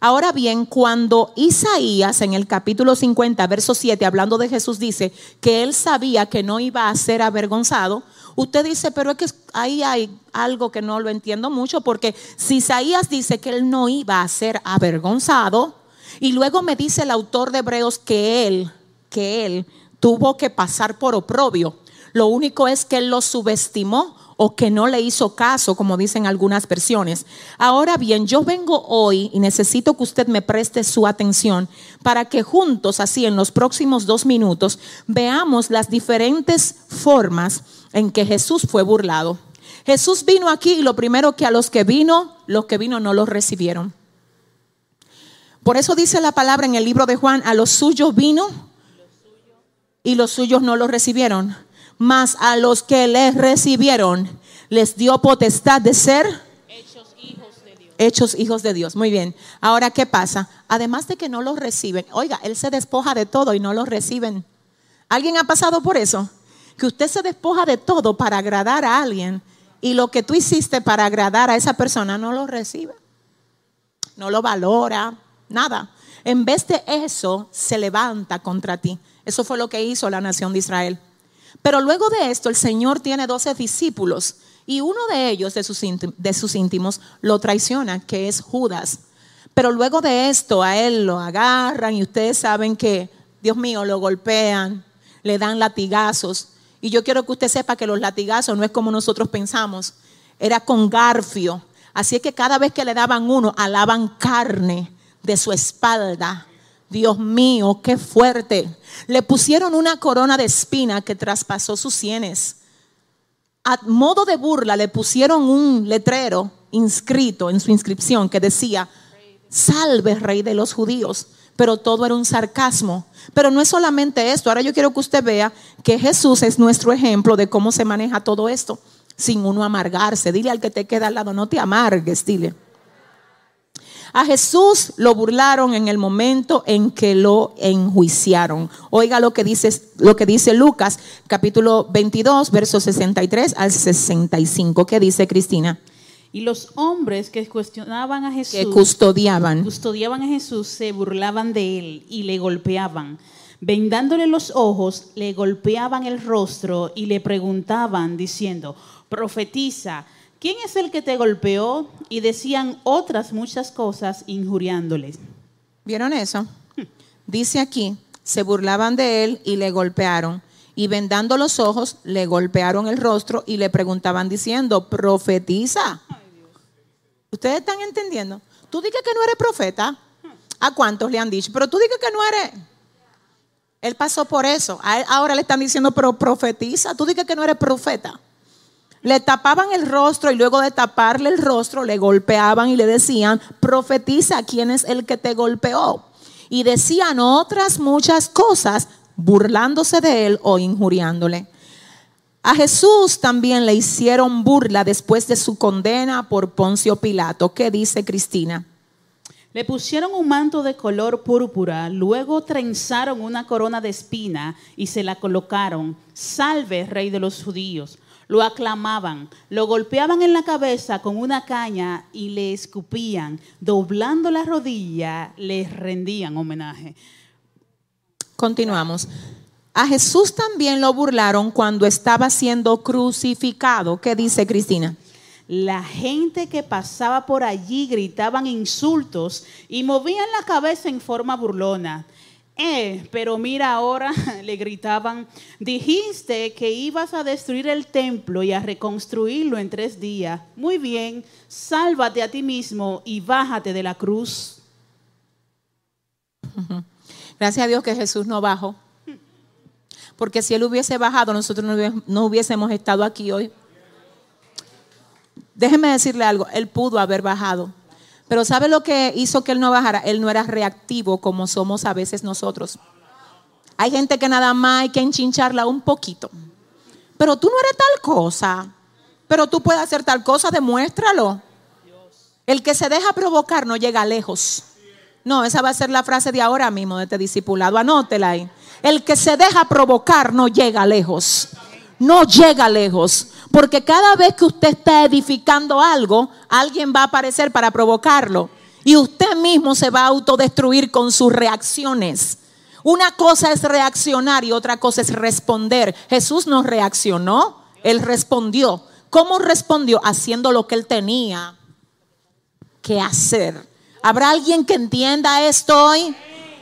Ahora bien, cuando Isaías en el capítulo 50, verso 7, hablando de Jesús, dice que él sabía que no iba a ser avergonzado, usted dice, pero es que ahí hay algo que no lo entiendo mucho, porque si Isaías dice que él no iba a ser avergonzado, y luego me dice el autor de Hebreos que él, que él tuvo que pasar por oprobio, lo único es que él lo subestimó o que no le hizo caso, como dicen algunas versiones. Ahora bien, yo vengo hoy y necesito que usted me preste su atención para que juntos, así en los próximos dos minutos, veamos las diferentes formas en que Jesús fue burlado. Jesús vino aquí y lo primero que a los que vino, los que vino no los recibieron. Por eso dice la palabra en el libro de Juan, a los suyos vino y los suyos no los recibieron mas a los que les recibieron les dio potestad de ser hechos hijos de Dios. Hechos hijos de Dios. Muy bien. Ahora, ¿qué pasa? Además de que no los reciben, oiga, Él se despoja de todo y no los reciben. ¿Alguien ha pasado por eso? Que usted se despoja de todo para agradar a alguien y lo que tú hiciste para agradar a esa persona no lo recibe. No lo valora, nada. En vez de eso, se levanta contra ti. Eso fue lo que hizo la nación de Israel. Pero luego de esto, el Señor tiene doce discípulos y uno de ellos, de sus, de sus íntimos, lo traiciona, que es Judas. Pero luego de esto, a él lo agarran y ustedes saben que, Dios mío, lo golpean, le dan latigazos. Y yo quiero que usted sepa que los latigazos no es como nosotros pensamos, era con garfio. Así es que cada vez que le daban uno, alaban carne de su espalda. Dios mío, qué fuerte. Le pusieron una corona de espina que traspasó sus sienes. A modo de burla le pusieron un letrero inscrito en su inscripción que decía, salve rey de los judíos. Pero todo era un sarcasmo. Pero no es solamente esto. Ahora yo quiero que usted vea que Jesús es nuestro ejemplo de cómo se maneja todo esto sin uno amargarse. Dile al que te queda al lado, no te amargues, dile. A Jesús lo burlaron en el momento en que lo enjuiciaron. Oiga lo que dice, lo que dice Lucas, capítulo 22, versos 63 al 65. ¿Qué dice Cristina? Y los hombres que cuestionaban a Jesús, que custodiaban, custodiaban a Jesús, se burlaban de él y le golpeaban. Vendándole los ojos, le golpeaban el rostro y le preguntaban diciendo, profetiza, ¿quién es el que te golpeó? Y decían otras muchas cosas injuriándoles. ¿Vieron eso? Dice aquí, se burlaban de él y le golpearon. Y vendando los ojos, le golpearon el rostro y le preguntaban diciendo, profetiza. ¿Ustedes están entendiendo? Tú dices que no eres profeta. ¿A cuántos le han dicho? Pero tú dices que no eres. Él pasó por eso. ahora le están diciendo, pero profetiza. Tú dices que no eres profeta. Le tapaban el rostro y luego de taparle el rostro le golpeaban y le decían, profetiza quién es el que te golpeó. Y decían otras muchas cosas burlándose de él o injuriándole. A Jesús también le hicieron burla después de su condena por Poncio Pilato. ¿Qué dice Cristina? Le pusieron un manto de color púrpura, luego trenzaron una corona de espina y se la colocaron. Salve, rey de los judíos lo aclamaban, lo golpeaban en la cabeza con una caña y le escupían, doblando la rodilla, les rendían homenaje. Continuamos. A Jesús también lo burlaron cuando estaba siendo crucificado. ¿Qué dice Cristina? La gente que pasaba por allí gritaban insultos y movían la cabeza en forma burlona. Eh, pero mira ahora, *laughs* le gritaban, dijiste que ibas a destruir el templo y a reconstruirlo en tres días. Muy bien, sálvate a ti mismo y bájate de la cruz. *laughs* Gracias a Dios que Jesús no bajó. Porque si Él hubiese bajado, nosotros no hubiésemos estado aquí hoy. Déjeme decirle algo, Él pudo haber bajado pero ¿sabe lo que hizo que él no bajara? Él no era reactivo como somos a veces nosotros. Hay gente que nada más hay que enchincharla un poquito. Pero tú no eres tal cosa. Pero tú puedes hacer tal cosa, demuéstralo. El que se deja provocar no llega lejos. No, esa va a ser la frase de ahora mismo de este discipulado. Anótela ahí. El que se deja provocar no llega lejos. No llega lejos. Porque cada vez que usted está edificando algo, alguien va a aparecer para provocarlo. Y usted mismo se va a autodestruir con sus reacciones. Una cosa es reaccionar y otra cosa es responder. Jesús no reaccionó, él respondió. ¿Cómo respondió? Haciendo lo que él tenía que hacer. ¿Habrá alguien que entienda esto hoy?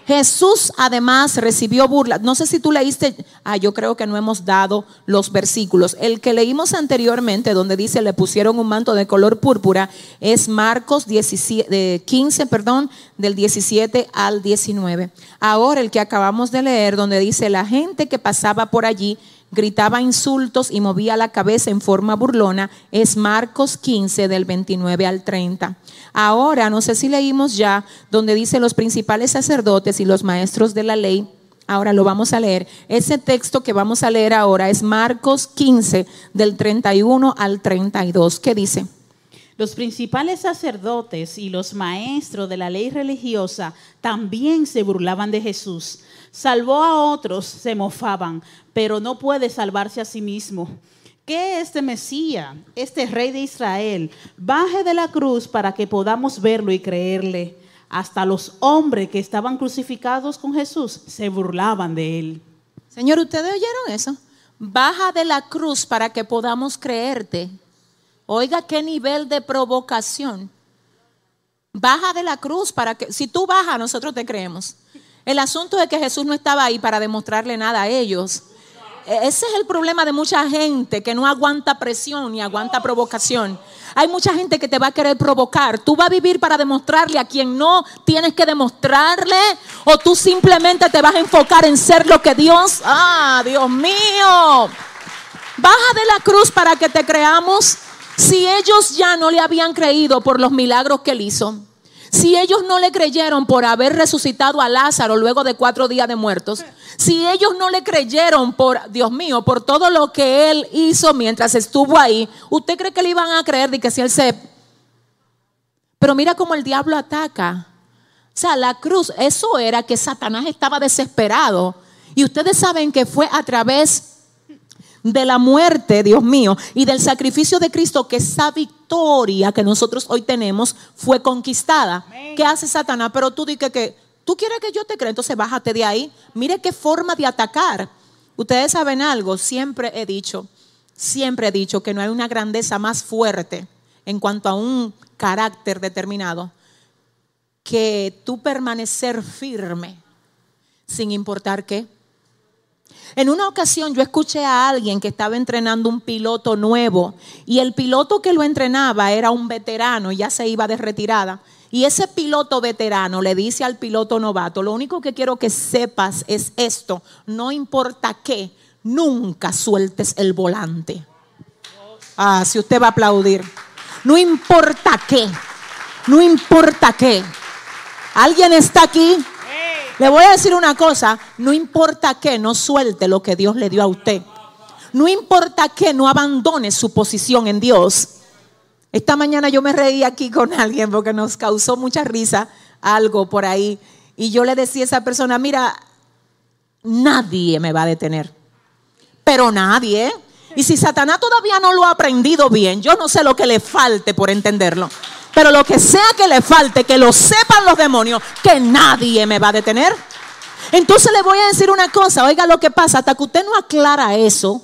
Jesús además recibió burla. No sé si tú leíste, ah, yo creo que no hemos dado los versículos. El que leímos anteriormente, donde dice le pusieron un manto de color púrpura, es Marcos 17, 15, perdón, del 17 al 19. Ahora el que acabamos de leer, donde dice la gente que pasaba por allí gritaba insultos y movía la cabeza en forma burlona, es Marcos 15 del 29 al 30. Ahora, no sé si leímos ya, donde dice los principales sacerdotes y los maestros de la ley, ahora lo vamos a leer. Ese texto que vamos a leer ahora es Marcos 15 del 31 al 32. ¿Qué dice? Los principales sacerdotes y los maestros de la ley religiosa también se burlaban de Jesús. Salvó a otros, se mofaban, pero no puede salvarse a sí mismo. Que este Mesías, este rey de Israel, baje de la cruz para que podamos verlo y creerle. Hasta los hombres que estaban crucificados con Jesús se burlaban de él. Señor, ¿ustedes oyeron eso? Baja de la cruz para que podamos creerte. Oiga qué nivel de provocación. Baja de la cruz para que, si tú bajas, nosotros te creemos. El asunto es que Jesús no estaba ahí para demostrarle nada a ellos. E-, ese es el problema de mucha gente que no aguanta presión ni aguanta provocación. Hay mucha gente que te va a querer provocar. Tú vas a vivir para demostrarle a quien no tienes que demostrarle o tú simplemente te vas a enfocar en ser lo que Dios, ah, Dios mío. Baja de la cruz para que te creamos. Si ellos ya no le habían creído por los milagros que él hizo, si ellos no le creyeron por haber resucitado a Lázaro luego de cuatro días de muertos, si ellos no le creyeron por, Dios mío, por todo lo que él hizo mientras estuvo ahí, ¿usted cree que le iban a creer de que si él se... Pero mira cómo el diablo ataca. O sea, la cruz, eso era que Satanás estaba desesperado. Y ustedes saben que fue a través de la muerte, Dios mío, y del sacrificio de Cristo, que esa victoria que nosotros hoy tenemos fue conquistada. ¿Qué hace Satanás? Pero tú dices que, tú quieres que yo te crea, entonces bájate de ahí. Mire qué forma de atacar. Ustedes saben algo, siempre he dicho, siempre he dicho que no hay una grandeza más fuerte en cuanto a un carácter determinado que tú permanecer firme sin importar qué. En una ocasión yo escuché a alguien que estaba entrenando un piloto nuevo y el piloto que lo entrenaba era un veterano, ya se iba de retirada. Y ese piloto veterano le dice al piloto novato, lo único que quiero que sepas es esto, no importa qué, nunca sueltes el volante. Ah, si usted va a aplaudir. No importa qué, no importa qué. ¿Alguien está aquí? Le voy a decir una cosa, no importa que no suelte lo que Dios le dio a usted. No importa que no abandone su posición en Dios. Esta mañana yo me reí aquí con alguien porque nos causó mucha risa algo por ahí. Y yo le decía a esa persona, mira, nadie me va a detener. Pero nadie. Y si Satanás todavía no lo ha aprendido bien, yo no sé lo que le falte por entenderlo. Pero lo que sea que le falte, que lo sepan los demonios, que nadie me va a detener. Entonces le voy a decir una cosa, oiga lo que pasa, hasta que usted no aclara eso.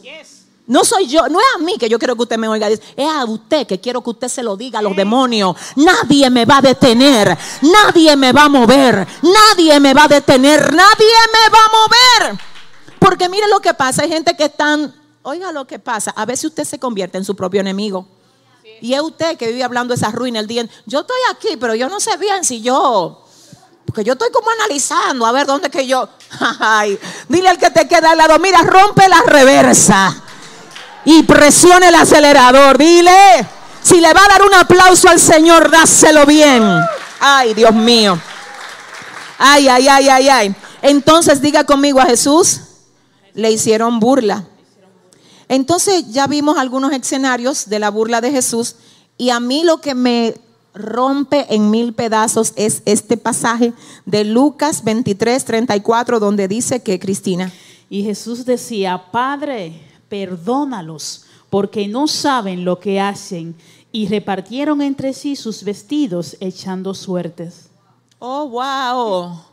No soy yo, no es a mí que yo quiero que usted me oiga, es a usted que quiero que usted se lo diga a los demonios. Nadie me va a detener, nadie me va a mover, nadie me va a detener, nadie me va a mover. Porque mire lo que pasa, hay gente que están, oiga lo que pasa, a veces usted se convierte en su propio enemigo. Y es usted que vive hablando esa ruina el día. Yo estoy aquí, pero yo no sé bien si yo. Porque yo estoy como analizando a ver dónde que yo. *laughs* Ay, dile al que te queda al lado, mira, rompe la reversa y presione el acelerador. Dile, si le va a dar un aplauso al Señor, dáselo bien. Ay, Dios mío. Ay, ay, ay, ay, ay. Entonces diga conmigo a Jesús, le hicieron burla. Entonces ya vimos algunos escenarios de la burla de Jesús y a mí lo que me rompe en mil pedazos es este pasaje de Lucas 23, 34, donde dice que Cristina. Y Jesús decía, Padre, perdónalos, porque no saben lo que hacen. Y repartieron entre sí sus vestidos echando suertes. Oh, wow.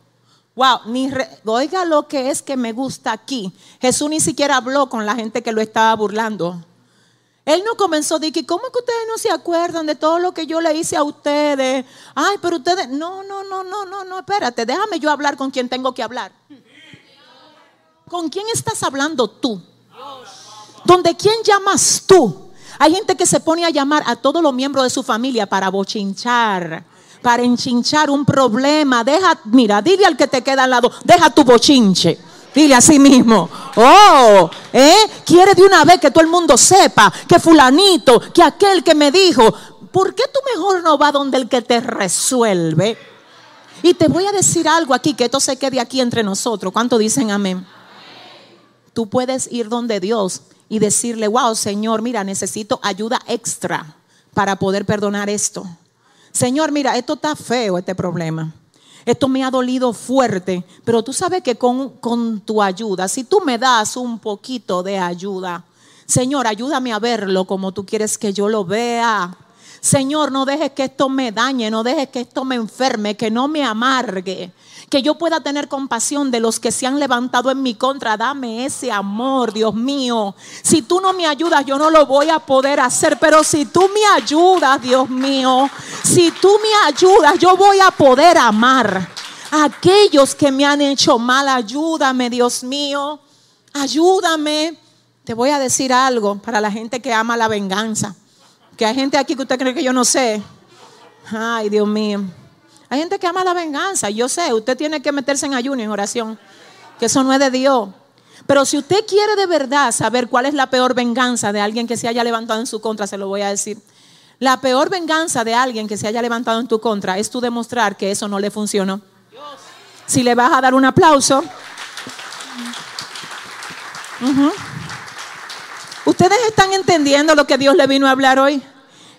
Wow, ni oiga lo que es que me gusta aquí. Jesús ni siquiera habló con la gente que lo estaba burlando. Él no comenzó a decir, ¿cómo que ustedes no se acuerdan de todo lo que yo le hice a ustedes? Ay, pero ustedes, no, no, no, no, no, no, espérate, déjame yo hablar con quien tengo que hablar. ¿Con quién estás hablando tú? ¿Donde quién llamas tú? Hay gente que se pone a llamar a todos los miembros de su familia para bochinchar, para enchinchar un problema. Deja, mira, dile al que te queda al lado, deja tu bochinche. Dile a sí mismo, oh, ¿eh? Quiere de una vez que todo el mundo sepa que fulanito, que aquel que me dijo, ¿por qué tú mejor no vas donde el que te resuelve? Y te voy a decir algo aquí, que esto se quede aquí entre nosotros. ¿Cuánto dicen amén? Tú puedes ir donde Dios y decirle, wow, Señor, mira, necesito ayuda extra para poder perdonar esto. Señor, mira, esto está feo, este problema. Esto me ha dolido fuerte, pero tú sabes que con, con tu ayuda, si tú me das un poquito de ayuda, Señor, ayúdame a verlo como tú quieres que yo lo vea. Señor, no dejes que esto me dañe, no dejes que esto me enferme, que no me amargue que yo pueda tener compasión de los que se han levantado en mi contra. Dame ese amor, Dios mío. Si tú no me ayudas, yo no lo voy a poder hacer, pero si tú me ayudas, Dios mío, si tú me ayudas, yo voy a poder amar a aquellos que me han hecho mal. Ayúdame, Dios mío. Ayúdame. Te voy a decir algo para la gente que ama la venganza. Que hay gente aquí que usted cree que yo no sé. Ay, Dios mío. Hay gente que ama la venganza. Yo sé, usted tiene que meterse en ayuno, en oración. Que eso no es de Dios. Pero si usted quiere de verdad saber cuál es la peor venganza de alguien que se haya levantado en su contra, se lo voy a decir. La peor venganza de alguien que se haya levantado en tu contra es tú demostrar que eso no le funcionó. Si le vas a dar un aplauso. Ustedes están entendiendo lo que Dios le vino a hablar hoy.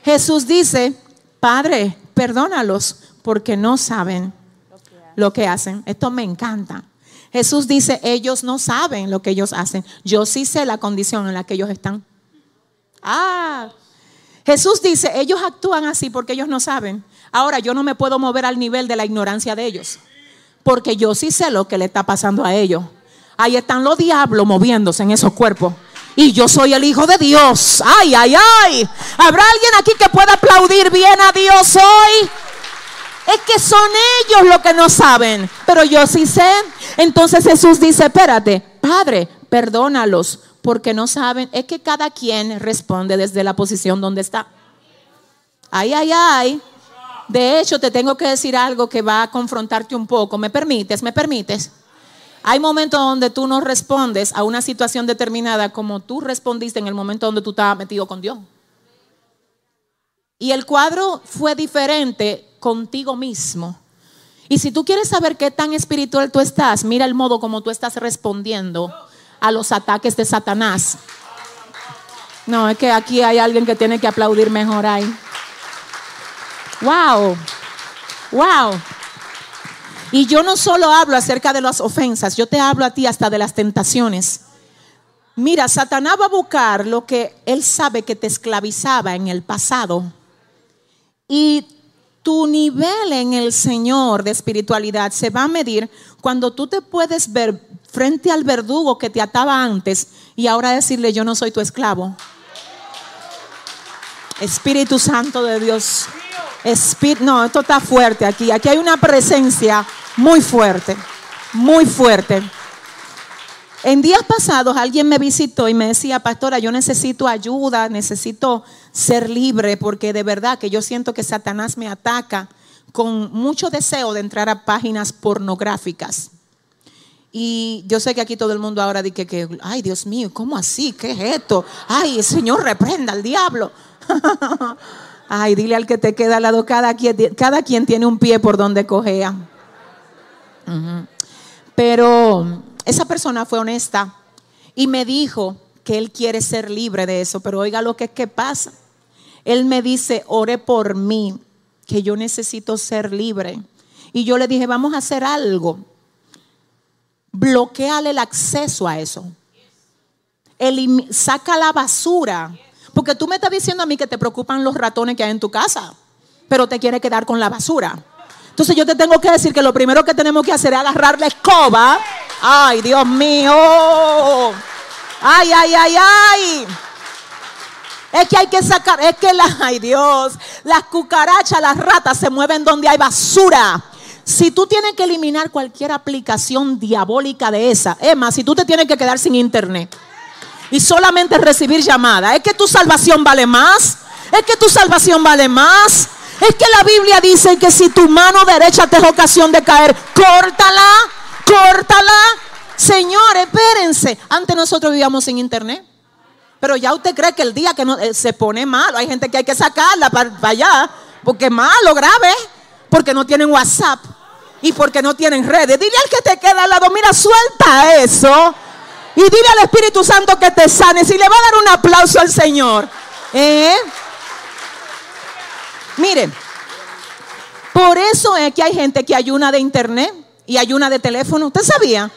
Jesús dice, Padre, perdónalos porque no saben lo que hacen. Esto me encanta. Jesús dice, ellos no saben lo que ellos hacen. Yo sí sé la condición en la que ellos están. Ah, Jesús dice, ellos actúan así porque ellos no saben. Ahora yo no me puedo mover al nivel de la ignorancia de ellos, porque yo sí sé lo que le está pasando a ellos. Ahí están los diablos moviéndose en esos cuerpos. Y yo soy el Hijo de Dios. Ay, ay, ay. ¿Habrá alguien aquí que pueda aplaudir bien a Dios hoy? Es que son ellos los que no saben, pero yo sí sé. Entonces Jesús dice, espérate, Padre, perdónalos porque no saben. Es que cada quien responde desde la posición donde está. Ay, ay, ay. De hecho, te tengo que decir algo que va a confrontarte un poco. ¿Me permites? ¿Me permites? Hay momentos donde tú no respondes a una situación determinada como tú respondiste en el momento donde tú estabas metido con Dios. Y el cuadro fue diferente contigo mismo. Y si tú quieres saber qué tan espiritual tú estás, mira el modo como tú estás respondiendo a los ataques de Satanás. No, es que aquí hay alguien que tiene que aplaudir mejor ahí. Wow, wow. Y yo no solo hablo acerca de las ofensas, yo te hablo a ti hasta de las tentaciones. Mira, Satanás va a buscar lo que él sabe que te esclavizaba en el pasado. Y tu nivel en el Señor de espiritualidad se va a medir cuando tú te puedes ver frente al verdugo que te ataba antes y ahora decirle, yo no soy tu esclavo. Espíritu Santo de Dios. no, esto está fuerte aquí. Aquí hay una presencia muy fuerte, muy fuerte. En días pasados alguien me visitó y me decía, pastora, yo necesito ayuda, necesito ser libre, porque de verdad que yo siento que Satanás me ataca con mucho deseo de entrar a páginas pornográficas. Y yo sé que aquí todo el mundo ahora dice que, ay Dios mío, ¿cómo así? ¿Qué es esto? Ay, Señor reprenda al diablo. *laughs* ay, dile al que te queda al lado, cada quien, cada quien tiene un pie por donde cojea. Pero esa persona fue honesta y me dijo que él quiere ser libre de eso, pero oiga lo que es que pasa. Él me dice, ore por mí, que yo necesito ser libre. Y yo le dije, vamos a hacer algo. Bloqueale el acceso a eso. saca la basura. Porque tú me estás diciendo a mí que te preocupan los ratones que hay en tu casa, pero te quiere quedar con la basura. Entonces yo te tengo que decir que lo primero que tenemos que hacer es agarrar la escoba Ay, Dios mío. Ay, ay, ay, ay. Es que hay que sacar, es que la, ay Dios, las cucarachas, las ratas se mueven donde hay basura. Si tú tienes que eliminar cualquier aplicación diabólica de esa, es más, si tú te tienes que quedar sin internet y solamente recibir llamadas, es que tu salvación vale más, es que tu salvación vale más. Es que la Biblia dice que si tu mano derecha te es ocasión de caer, córtala, córtala. Señores, espérense. Antes nosotros vivíamos sin internet. Pero ya usted cree que el día que eh, se pone malo, hay gente que hay que sacarla para, allá, porque malo, grave, porque no tienen WhatsApp y porque no tienen redes. Dile al que te queda al lado, mira, suelta eso. Y dile al Espíritu Santo que te sane. Si le va a dar un aplauso al Señor. ¿Eh? Miren, por eso es que hay gente que ayuna de internet y ayuna de teléfono. ¿Usted sabía?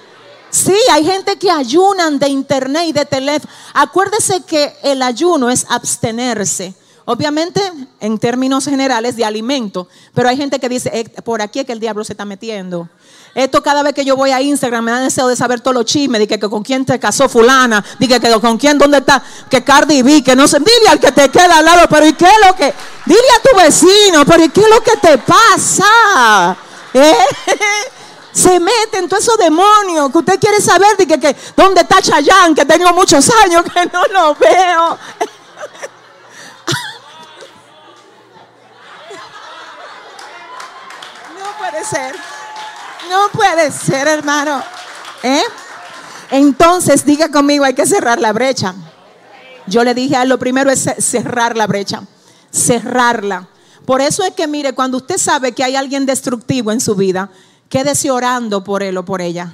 Sí, hay gente que ayunan de internet y de teléfono. Acuérdese que el ayuno es abstenerse. Obviamente, en términos generales, de alimento. Pero hay gente que dice, eh, por aquí es que el diablo se está metiendo. Esto cada vez que yo voy a Instagram me da deseo de saber todos los chismes, de que, con quién te casó fulana, de que, con quién, dónde está, que Cardi B, que no sé, dile al que te queda al lado, pero ¿y qué es lo que? Dile a tu vecino, pero ¿y qué es lo que te pasa? *laughs* ¿Eh? Se meten todos esos demonios que usted quiere saber de que, dónde está Chayán, que tengo muchos años que no lo veo. *laughs* No puede ser. No puede ser, hermano. ¿Eh? Entonces, diga conmigo, hay que cerrar la brecha. Yo le dije a lo primero es cerrar la brecha. Cerrarla. Por eso es que, mire, cuando usted sabe que hay alguien destructivo en su vida, quédese orando por él o por ella.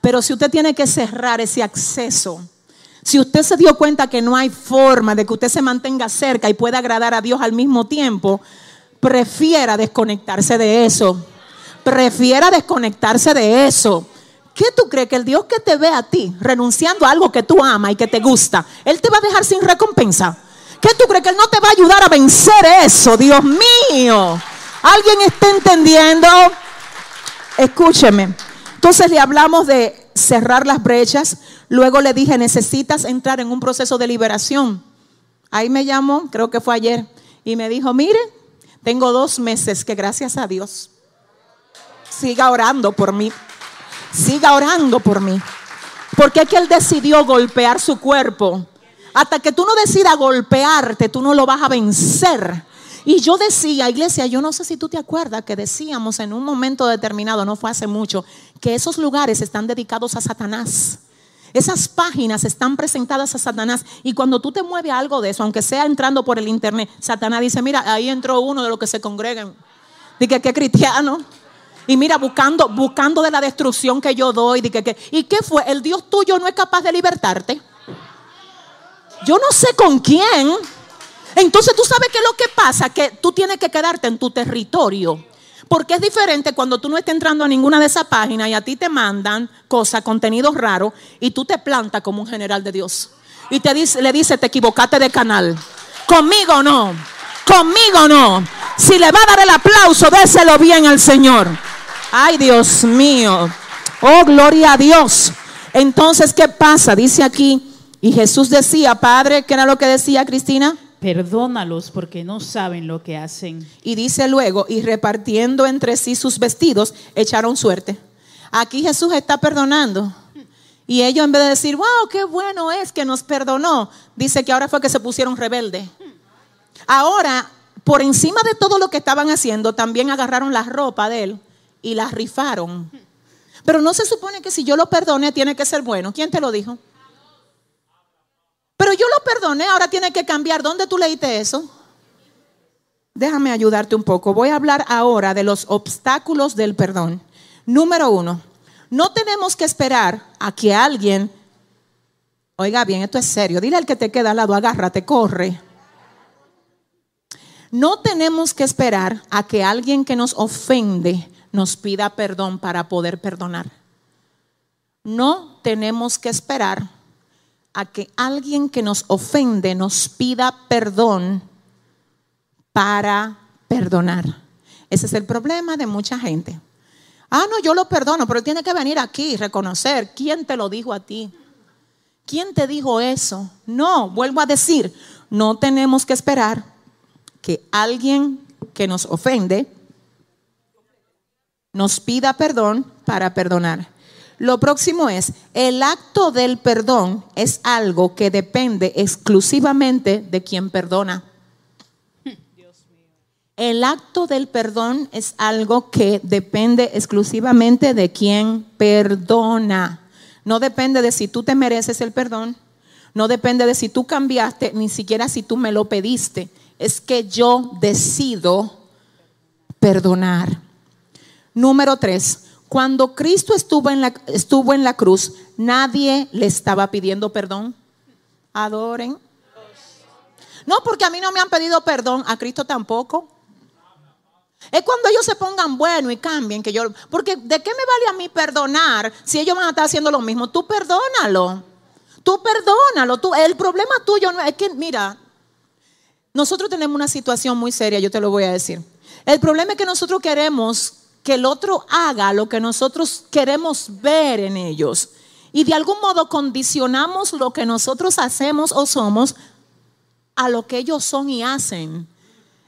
Pero si usted tiene que cerrar ese acceso, si usted se dio cuenta que no hay forma de que usted se mantenga cerca y pueda agradar a Dios al mismo tiempo, prefiera desconectarse de eso. Prefiera desconectarse de eso. ¿Qué tú crees que el Dios que te ve a ti renunciando a algo que tú amas y que te gusta, Él te va a dejar sin recompensa? ¿Qué tú crees que Él no te va a ayudar a vencer eso? Dios mío. ¿Alguien está entendiendo? Escúcheme. Entonces le hablamos de cerrar las brechas. Luego le dije, necesitas entrar en un proceso de liberación. Ahí me llamó, creo que fue ayer, y me dijo, mire, tengo dos meses que gracias a Dios siga orando por mí. Siga orando por mí. Porque es que Él decidió golpear su cuerpo. Hasta que tú no decidas golpearte, tú no lo vas a vencer. Y yo decía, iglesia, yo no sé si tú te acuerdas que decíamos en un momento determinado, no fue hace mucho, que esos lugares están dedicados a Satanás. Esas páginas están presentadas a Satanás y cuando tú te mueves algo de eso, aunque sea entrando por el internet, Satanás dice, mira, ahí entró uno de los que se congregan. Dice que cristiano. Y mira, buscando, buscando de la destrucción que yo doy. De que, ¿Y qué fue? El Dios tuyo no es capaz de libertarte. Yo no sé con quién. Entonces tú sabes qué es lo que pasa, que tú tienes que quedarte en tu territorio. Porque es diferente cuando tú no estás entrando a ninguna de esas páginas y a ti te mandan cosas, contenidos raros, y tú te plantas como un general de Dios. Y te dice, le dice, te equivocaste de canal. Conmigo no. Conmigo no. Si le va a dar el aplauso, déselo bien al Señor. Ay, Dios mío. Oh, gloria a Dios. Entonces, ¿qué pasa? Dice aquí, y Jesús decía, Padre, ¿qué era lo que decía Cristina? Perdónalos porque no saben lo que hacen. Y dice luego, y repartiendo entre sí sus vestidos, echaron suerte. Aquí Jesús está perdonando. Y ellos en vez de decir, wow, qué bueno es que nos perdonó, dice que ahora fue que se pusieron rebeldes. Ahora, por encima de todo lo que estaban haciendo, también agarraron la ropa de él y la rifaron. Pero no se supone que si yo lo perdone tiene que ser bueno. ¿Quién te lo dijo? Pero yo lo perdoné, ahora tiene que cambiar. ¿Dónde tú leíste eso? Déjame ayudarte un poco. Voy a hablar ahora de los obstáculos del perdón. Número uno, no tenemos que esperar a que alguien, oiga bien, esto es serio, dile al que te queda al lado, agárrate, corre. No tenemos que esperar a que alguien que nos ofende nos pida perdón para poder perdonar. No tenemos que esperar a que alguien que nos ofende nos pida perdón para perdonar. Ese es el problema de mucha gente. Ah, no, yo lo perdono, pero tiene que venir aquí y reconocer quién te lo dijo a ti. ¿Quién te dijo eso? No, vuelvo a decir, no tenemos que esperar que alguien que nos ofende nos pida perdón para perdonar. Lo próximo es, el acto del perdón es algo que depende exclusivamente de quien perdona. El acto del perdón es algo que depende exclusivamente de quien perdona. No depende de si tú te mereces el perdón, no depende de si tú cambiaste, ni siquiera si tú me lo pediste. Es que yo decido perdonar. Número tres, cuando Cristo estuvo en la, estuvo en la cruz, nadie le estaba pidiendo perdón. Adoren. No, porque a mí no me han pedido perdón, a Cristo tampoco. Es cuando ellos se pongan buenos y cambien que yo, porque ¿de qué me vale a mí perdonar si ellos van a estar haciendo lo mismo? Tú perdónalo. Tú perdónalo. Tú, el problema tuyo no es que, mira, nosotros tenemos una situación muy seria, yo te lo voy a decir. El problema es que nosotros queremos que el otro haga lo que nosotros queremos ver en ellos. Y de algún modo condicionamos lo que nosotros hacemos o somos a lo que ellos son y hacen.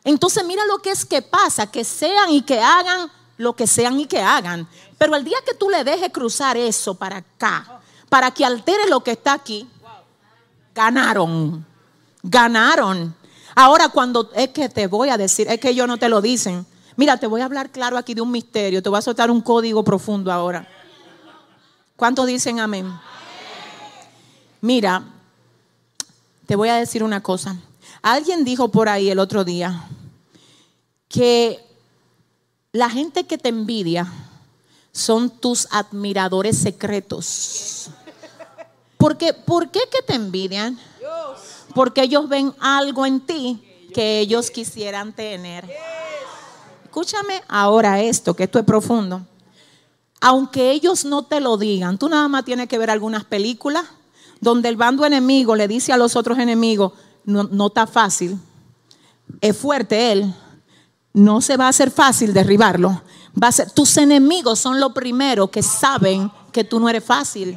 Entonces mira lo que es que pasa, que sean y que hagan lo que sean y que hagan. Pero el día que tú le dejes cruzar eso para acá, para que altere lo que está aquí, ganaron, ganaron. Ahora cuando es que te voy a decir, es que ellos no te lo dicen. Mira, te voy a hablar claro aquí de un misterio, te voy a soltar un código profundo ahora. ¿Cuántos dicen amén? Mira, te voy a decir una cosa. Alguien dijo por ahí el otro día que la gente que te envidia son tus admiradores secretos. ¿Por qué que te envidian? Porque ellos ven algo en ti que ellos quisieran tener. Escúchame ahora esto, que esto es profundo. Aunque ellos no te lo digan, tú nada más tienes que ver algunas películas donde el bando enemigo le dice a los otros enemigos, no, está fácil, es fuerte él, no se va a hacer fácil derribarlo. Tus enemigos son los primeros que saben que tú no eres fácil.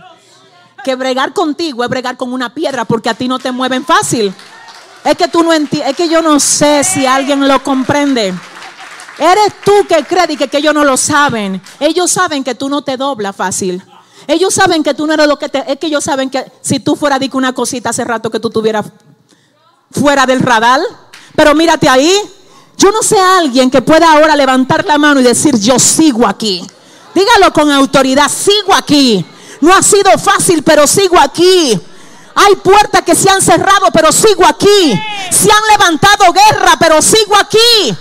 Que bregar contigo es bregar con una piedra porque a ti no te mueven fácil. Es que tú no entiendes, es que yo no sé si alguien lo comprende. Eres tú que crees y que, ellos no lo saben. Ellos saben que tú no te doblas fácil. Ellos saben que tú no eres lo que te. Es que ellos saben que si tú fueras dicho una cosita hace rato que tú tuvieras fuera del radar. Pero mírate ahí. Yo no sé a alguien que pueda ahora levantar la mano y decir, yo sigo aquí. Dígalo con autoridad, sigo aquí. No ha sido fácil, pero sigo aquí. Hay puertas que se han cerrado, pero sigo aquí. Se han levantado guerra, pero sigo aquí.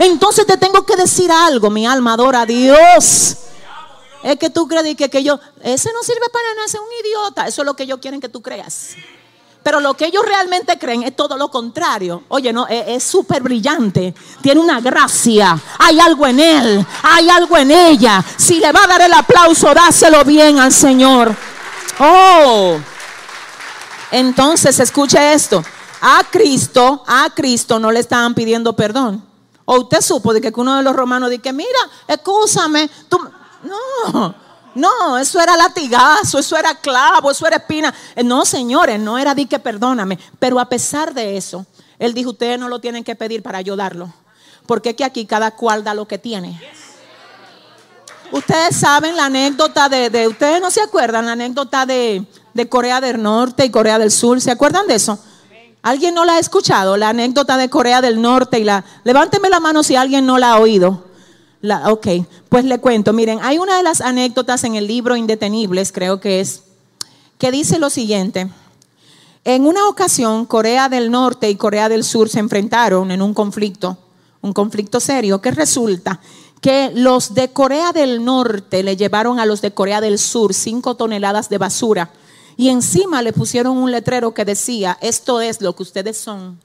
Entonces te tengo que decir algo, mi alma adora a Dios. Es que tú crees que, que yo, ese no sirve para nada, es un idiota. Eso es lo que ellos quieren que tú creas. Pero lo que ellos realmente creen es todo lo contrario. Oye, no, es súper brillante. Tiene una gracia. Hay algo en él. Hay algo en ella. Si le va a dar el aplauso, dáselo bien al Señor. Oh. Entonces, escuche esto. A Cristo, a Cristo no le estaban pidiendo perdón. O usted supo de que uno de los romanos dice, mira, escúchame, tú... No, no, eso era latigazo, eso era clavo, eso era espina. Eh, no, señores, no era di que perdóname. Pero a pesar de eso, él dijo, ustedes no lo tienen que pedir para ayudarlo. Porque es que aquí cada cual da lo que tiene. Ustedes saben la anécdota de, ustedes no se acuerdan la anécdota de, de Corea del Norte y Corea del Sur. ¿Se acuerdan de eso? ¿Alguien no la ha escuchado? La anécdota de Corea del Norte y la... Levánteme la mano si alguien no la ha oído. La, ok, pues le cuento. Miren, hay una de las anécdotas en el libro Indetenibles, creo que es, que dice lo siguiente. En una ocasión, Corea del Norte y Corea del Sur se enfrentaron en un conflicto, un conflicto serio, que resulta que los de Corea del Norte le llevaron a los de Corea del Sur cinco toneladas de basura y encima le pusieron un letrero que decía, esto es lo que ustedes son.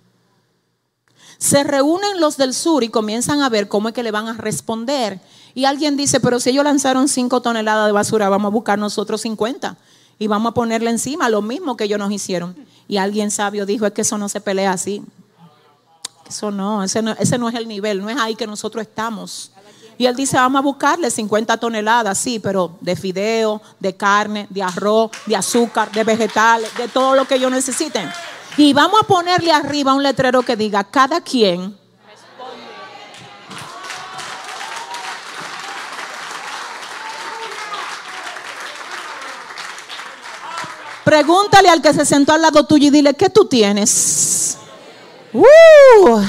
Se reúnen los del sur y comienzan a ver cómo es que le van a responder. Y alguien dice, pero si ellos lanzaron 5 toneladas de basura, vamos a buscar nosotros 50 y vamos a ponerle encima lo mismo que ellos nos hicieron. Y alguien sabio dijo, es que eso no se pelea así. Eso no, ese no, ese no es el nivel, no es ahí que nosotros estamos. Y él dice, vamos a buscarle 50 toneladas, sí, pero de fideo, de carne, de arroz, de azúcar, de vegetales, de todo lo que ellos necesiten. Y vamos a ponerle arriba un letrero que diga, cada quien Pregúntale al que se sentó al lado tuyo y dile, ¿qué tú tienes? Uh,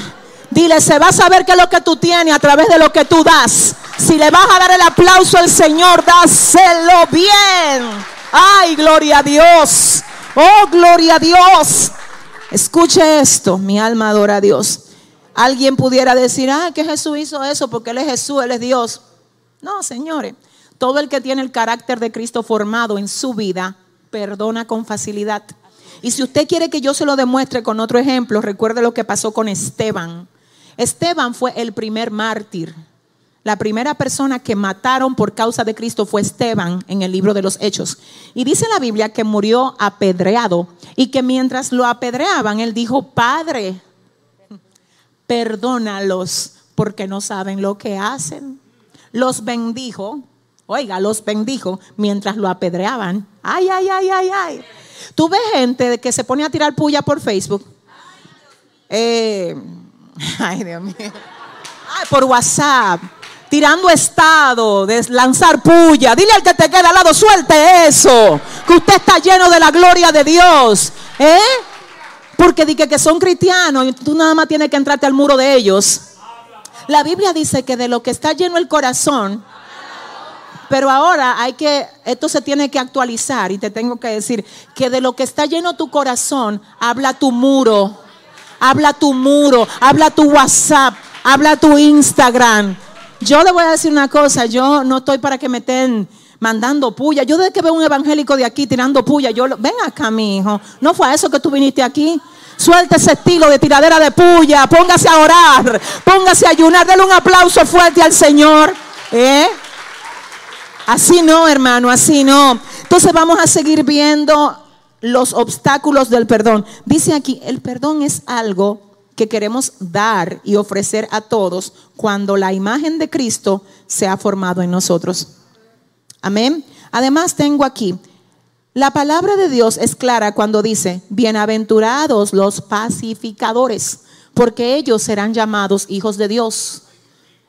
dile, se va a saber qué es lo que tú tienes a través de lo que tú das. Si le vas a dar el aplauso al Señor, dáselo bien. Ay, gloria a Dios. Oh, gloria a Dios. Escuche esto, mi alma adora a Dios. Alguien pudiera decir, ah, que Jesús hizo eso porque Él es Jesús, Él es Dios. No, señores. Todo el que tiene el carácter de Cristo formado en su vida perdona con facilidad. Y si usted quiere que yo se lo demuestre con otro ejemplo, recuerde lo que pasó con Esteban. Esteban fue el primer mártir. La primera persona que mataron por causa de Cristo fue Esteban en el libro de los Hechos. Y dice la Biblia que murió apedreado y que mientras lo apedreaban, él dijo, Padre, perdónalos porque no saben lo que hacen. Los bendijo Oiga, los bendijo mientras lo apedreaban. Ay, ay, ay, ay, ay. Tú ves gente que se pone a tirar puya por Facebook. Eh, *laughs* ay, Dios mío. Por WhatsApp. Tirando estado, de lanzar puya. Dile al que te queda al lado, suelte eso. Que usted está lleno de la gloria de Dios. ¿Eh? Porque dije que son cristianos y tú nada más tienes que entrarte al muro de ellos. La Biblia dice que de lo que está lleno el corazón, pero ahora hay que, esto se tiene que actualizar y te tengo que decir que de lo que está lleno tu corazón, habla tu muro, habla tu muro, habla tu WhatsApp, habla tu Instagram. Yo le voy a decir una cosa, yo no estoy para que me estén mandando puya. Yo desde que veo un evangélico de aquí tirando puya, yo, ven acá mi hijo, no fue a eso que tú viniste aquí. Suelta ese estilo de tiradera de puya, póngase a orar, póngase a ayunar, denle un aplauso fuerte al Señor. ¿Eh? Así no, hermano, así no. Entonces vamos a seguir viendo los obstáculos del perdón. Dice aquí, el perdón es algo que queremos dar y ofrecer a todos cuando la imagen de Cristo se ha formado en nosotros. Amén. Además tengo aquí, la palabra de Dios es clara cuando dice, bienaventurados los pacificadores, porque ellos serán llamados hijos de Dios.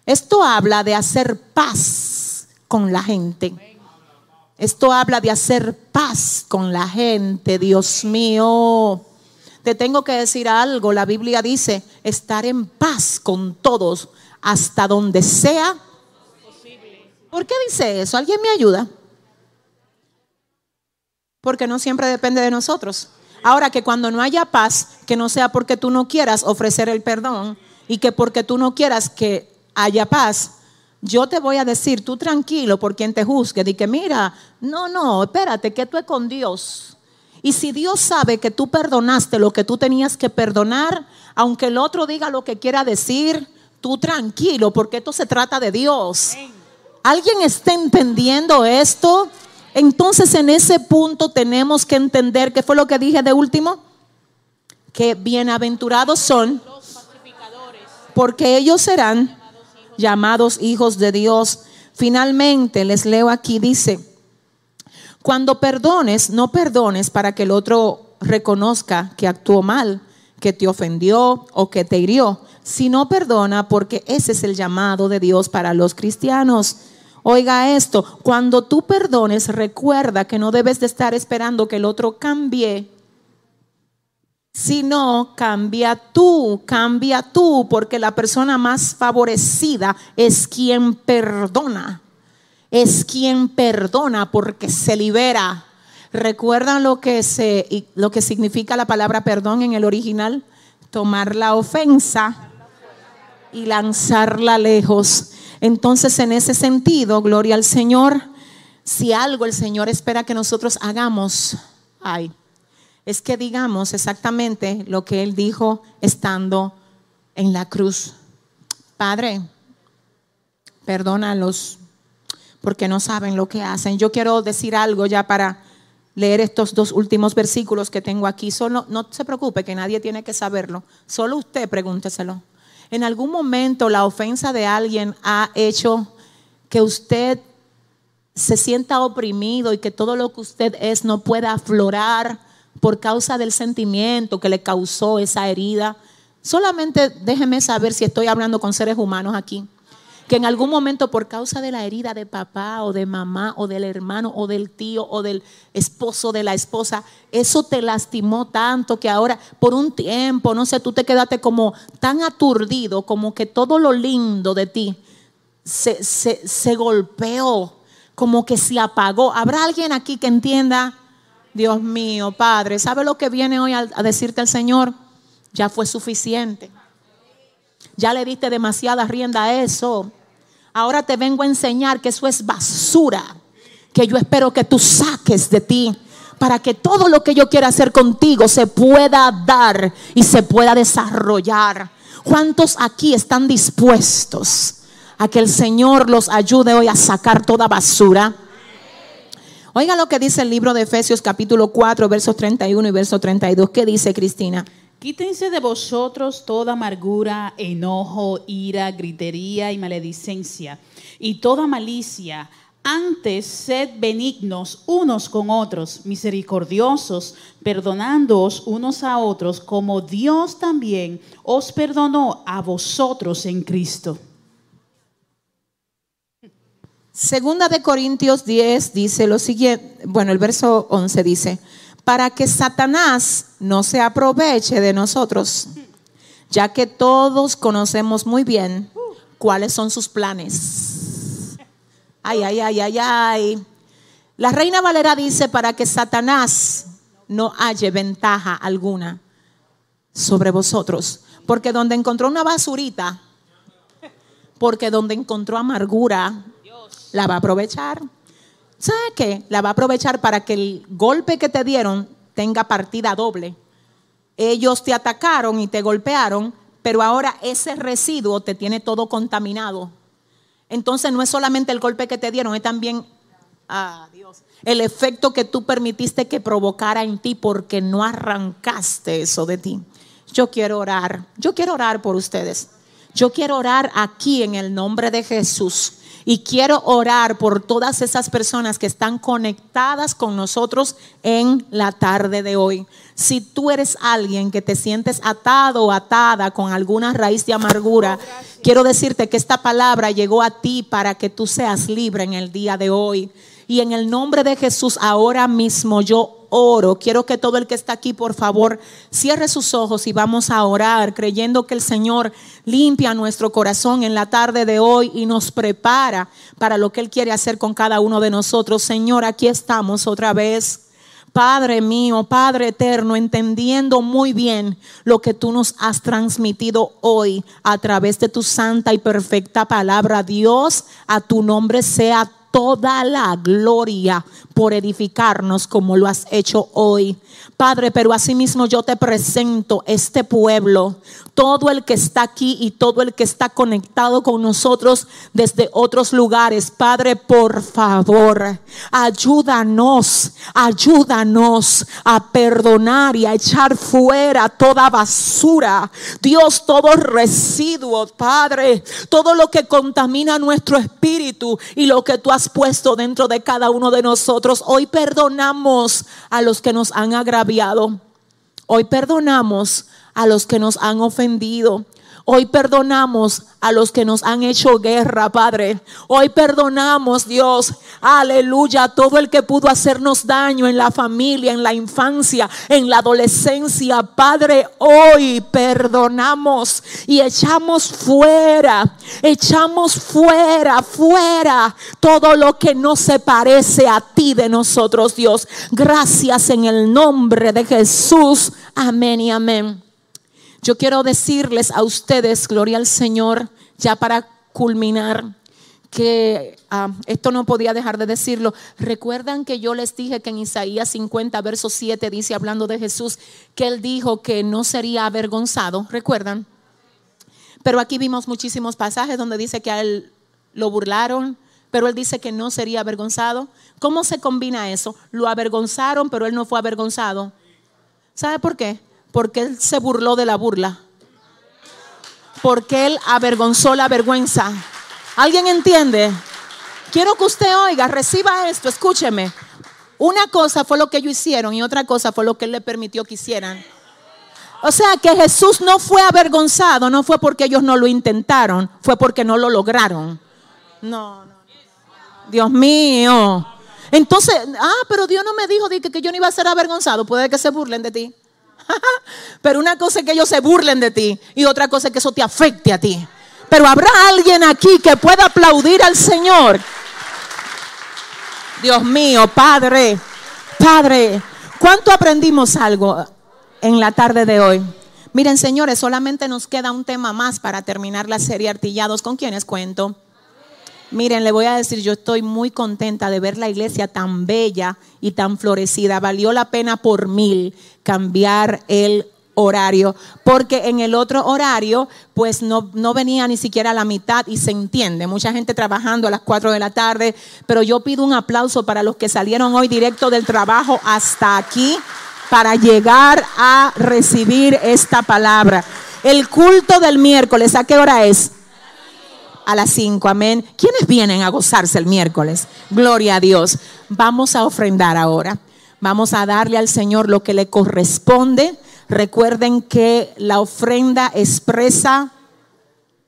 Esto habla de hacer paz con la gente. Esto habla de hacer paz con la gente, Dios mío. Te tengo que decir algo, la Biblia dice estar en paz con todos hasta donde sea posible. ¿Por qué dice eso? ¿Alguien me ayuda? Porque no siempre depende de nosotros. Ahora que cuando no haya paz, que no sea porque tú no quieras ofrecer el perdón y que porque tú no quieras que haya paz, yo te voy a decir, tú tranquilo por quien te juzgue, di que mira, no, no, espérate, que tú es con Dios. Y si Dios sabe que tú perdonaste lo que tú tenías que perdonar, aunque el otro diga lo que quiera decir, tú tranquilo, porque esto se trata de Dios. ¿Alguien está entendiendo esto? Entonces en ese punto tenemos que entender, ¿qué fue lo que dije de último? Que bienaventurados son, porque ellos serán llamados hijos de Dios. Finalmente, les leo aquí, dice, cuando perdones, no perdones para que el otro reconozca que actuó mal, que te ofendió o que te hirió, sino perdona porque ese es el llamado de Dios para los cristianos. Oiga esto, cuando tú perdones, recuerda que no debes de estar esperando que el otro cambie sino cambia tú, cambia tú, porque la persona más favorecida es quien perdona, es quien perdona porque se libera. ¿Recuerdan lo que, se, lo que significa la palabra perdón en el original? Tomar la ofensa y lanzarla lejos. Entonces, en ese sentido, gloria al Señor, si algo el Señor espera que nosotros hagamos, ay, es que digamos exactamente lo que Él dijo estando en la cruz. Padre, perdónalos porque no saben lo que hacen. Yo quiero decir algo ya para leer estos dos últimos versículos que tengo aquí. Solo, no se preocupe que nadie tiene que saberlo. Solo usted pregúnteselo. En algún momento la ofensa de alguien ha hecho que usted se sienta oprimido y que todo lo que usted es no pueda aflorar por causa del sentimiento que le causó esa herida. Solamente déjeme saber si estoy hablando con seres humanos aquí. Que en algún momento por causa de la herida de papá o de mamá o del hermano o del tío o del esposo de la esposa, eso te lastimó tanto que ahora por un tiempo, no sé, tú te quedaste como tan aturdido, como que todo lo lindo de ti se, se golpeó, como que se apagó. ¿Habrá alguien aquí que entienda? Dios mío, Padre, ¿sabe lo que viene hoy a, decirte el Señor? Ya fue suficiente. Ya le diste demasiada rienda a eso. Ahora te vengo a enseñar que eso es basura, que yo espero que tú saques de ti para que todo lo que yo quiera hacer contigo se pueda dar y se pueda desarrollar. ¿Cuántos aquí están dispuestos a que el Señor los ayude hoy a sacar toda basura? Oiga lo que dice el libro de Efesios capítulo 4, versos 31 y verso 32. ¿Qué dice Cristina? Quítense de vosotros toda amargura, enojo, ira, gritería y maledicencia y toda malicia. Antes sed benignos unos con otros, misericordiosos, perdonándoos unos a otros, como Dios también os perdonó a vosotros en Cristo. Segunda de Corintios 10 dice lo siguiente, bueno, el verso 11 dice, para que Satanás no se aproveche de nosotros, ya que todos conocemos muy bien cuáles son sus planes. Ay, ay, ay, ay, ay. La reina Valera dice para que Satanás no halle ventaja alguna sobre vosotros, porque donde encontró una basurita, porque donde encontró amargura, la va a aprovechar. ¿Sabe qué? La va a aprovechar para que el golpe que te dieron tenga partida doble. Ellos te atacaron y te golpearon, pero ahora ese residuo te tiene todo contaminado. Entonces no es solamente el golpe que te dieron, es también ah, el efecto que tú permitiste que provocara en ti porque no arrancaste eso de ti. Yo quiero orar, yo quiero orar por ustedes. Yo quiero orar aquí en el nombre de Jesús y quiero orar por todas esas personas que están conectadas con nosotros en la tarde de hoy. Si tú eres alguien que te sientes atado o atada con alguna raíz de amargura, quiero decirte que esta palabra llegó a ti para que tú seas libre en el día de hoy. Y en el nombre de Jesús, ahora mismo yo oro. Quiero que todo el que está aquí, por favor, cierre sus ojos y vamos a orar, creyendo que el Señor limpia nuestro corazón en la tarde de hoy y nos prepara para lo que Él quiere hacer con cada uno de nosotros. Señor, aquí estamos otra vez. Padre mío, Padre eterno, entendiendo muy bien lo que tú nos has transmitido hoy a través de tu santa y perfecta palabra. Dios, a tu nombre sea toda la gloria por edificarnos como lo has hecho hoy. Padre, pero asimismo yo te presento este pueblo, todo el que está aquí y todo el que está conectado con nosotros desde otros lugares. Padre, por favor, ayúdanos, ayúdanos a perdonar y a echar fuera toda basura. Dios, todo residuo, Padre, todo lo que contamina nuestro espíritu y lo que tú has puesto dentro de cada uno de nosotros. Hoy perdonamos a los que nos han Hoy perdonamos a los que nos han ofendido. Hoy perdonamos a los que nos han hecho guerra, Padre. Hoy perdonamos, Dios, aleluya, todo el que pudo hacernos daño en la familia, en la infancia, en la adolescencia. Padre, hoy perdonamos y echamos fuera, echamos fuera, fuera todo lo que no se parece a ti de nosotros, Dios. Gracias en el nombre de Jesús. Amén y amén. Yo quiero decirles a ustedes, gloria al Señor, ya para culminar, que ah, esto no podía dejar de decirlo. Recuerdan que yo les dije que en Isaías 50, verso 7 dice, hablando de Jesús, que él dijo que no sería avergonzado. ¿Recuerdan? Pero aquí vimos muchísimos pasajes donde dice que a él lo burlaron, pero él dice que no sería avergonzado. ¿Cómo se combina eso? Lo avergonzaron, pero él no fue avergonzado. ¿Sabe por qué? Porque él se burló de la burla. Porque él avergonzó la vergüenza. ¿Alguien entiende? Quiero que usted oiga, reciba esto, escúcheme. Una cosa fue lo que ellos hicieron y otra cosa fue lo que Él le permitió que hicieran. O sea que Jesús no fue avergonzado, no fue porque ellos no lo intentaron, fue porque no lo lograron. No, no. Dios mío. Entonces, ah, pero Dios no me dijo que, que yo no iba a ser avergonzado. Puede que se burlen de ti. *laughs* pero una cosa es que ellos se burlen de ti y otra cosa es que eso te afecte a ti. Pero habrá alguien aquí que pueda aplaudir al Señor. Dios mío, Padre, Padre, ¿cuánto aprendimos algo en la tarde de hoy? Miren, señores, solamente nos queda un tema más para terminar la serie Artillados. ¿Con quienes cuento? Miren, le voy a decir, yo estoy muy contenta de ver la iglesia tan bella y tan florecida. Valió la pena por mil cambiar el horario, porque en el otro horario pues no, no venía ni siquiera a la mitad y se entiende, mucha gente trabajando a las 4 de la tarde, pero yo pido un aplauso para los que salieron hoy directo del trabajo hasta aquí para llegar a recibir esta palabra. El culto del miércoles, ¿a qué hora es? A las 5, amén. ¿Quiénes vienen a gozarse el miércoles? Gloria a Dios. Vamos a ofrendar ahora. Vamos a darle al Señor lo que le corresponde Recuerden que la ofrenda expresa,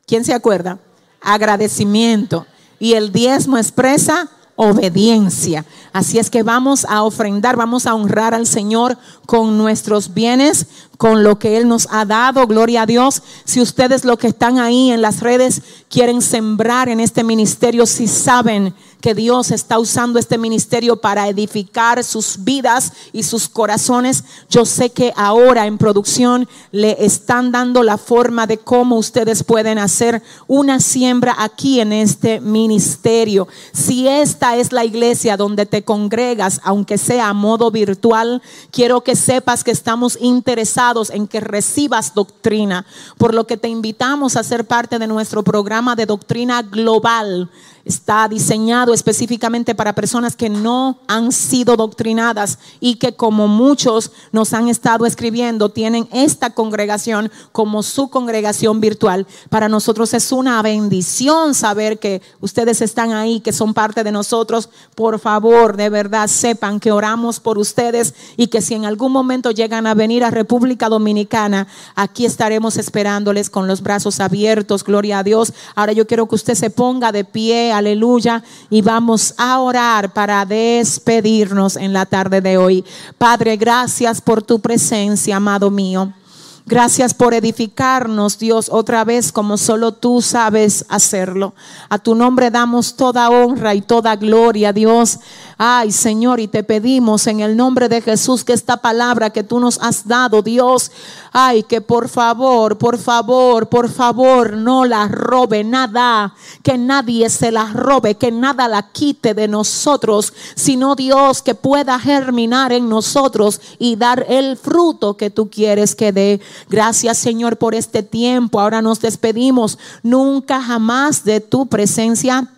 ¿quién se acuerda? Agradecimiento. Y el diezmo expresa obediencia. Así es que vamos a ofrendar, vamos a honrar al Señor con nuestros bienes, con lo que Él nos ha dado. Gloria a Dios. Si ustedes los que están ahí en las redes quieren sembrar en este ministerio, si saben que Dios está usando este ministerio para edificar sus vidas y sus corazones. Yo sé que ahora en producción le están dando la forma de cómo ustedes pueden hacer una siembra aquí en este ministerio. Si esta es la iglesia donde te congregas, aunque sea a modo virtual, quiero que sepas que estamos interesados en que recibas doctrina, por lo que te invitamos a ser parte de nuestro programa de doctrina global está diseñado específicamente para personas que no han sido doctrinadas y que como muchos nos han estado escribiendo, tienen esta congregación como su congregación virtual. Para nosotros es una bendición saber que ustedes están ahí, que son parte de nosotros. Por favor, de verdad, sepan que oramos por ustedes y que si en algún momento llegan a venir a República Dominicana, aquí estaremos esperándoles con los brazos abiertos. Gloria a Dios. Ahora yo quiero que usted se ponga de pie aleluya. Y vamos a orar para despedirnos en la tarde de hoy. Padre, gracias por tu presencia, amado mío. Gracias por edificarnos, Dios, otra vez como solo tú sabes hacerlo. A tu nombre damos toda honra y toda gloria, Dios. Ay, Señor, y te pedimos en el nombre de Jesús que esta palabra que tú nos has dado, Dios, ay, que por favor, por favor, por favor, no la robe nada, que nadie se la robe, que nada la quite de nosotros, sino Dios que pueda germinar en nosotros y dar el fruto que tú quieres que dé. Gracias Señor por este tiempo. Ahora nos despedimos. Nunca jamás de tu presencia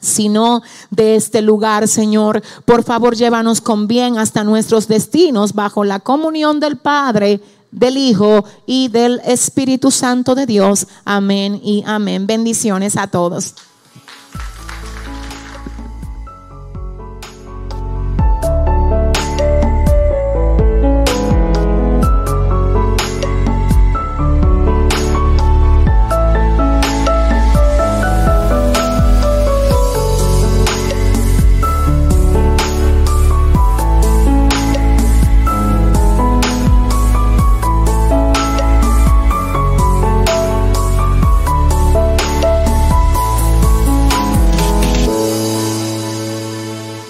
sino de este lugar, Señor. Por favor, llévanos con bien hasta nuestros destinos bajo la comunión del Padre, del Hijo y del Espíritu Santo de Dios. Amén y amén. Bendiciones a todos.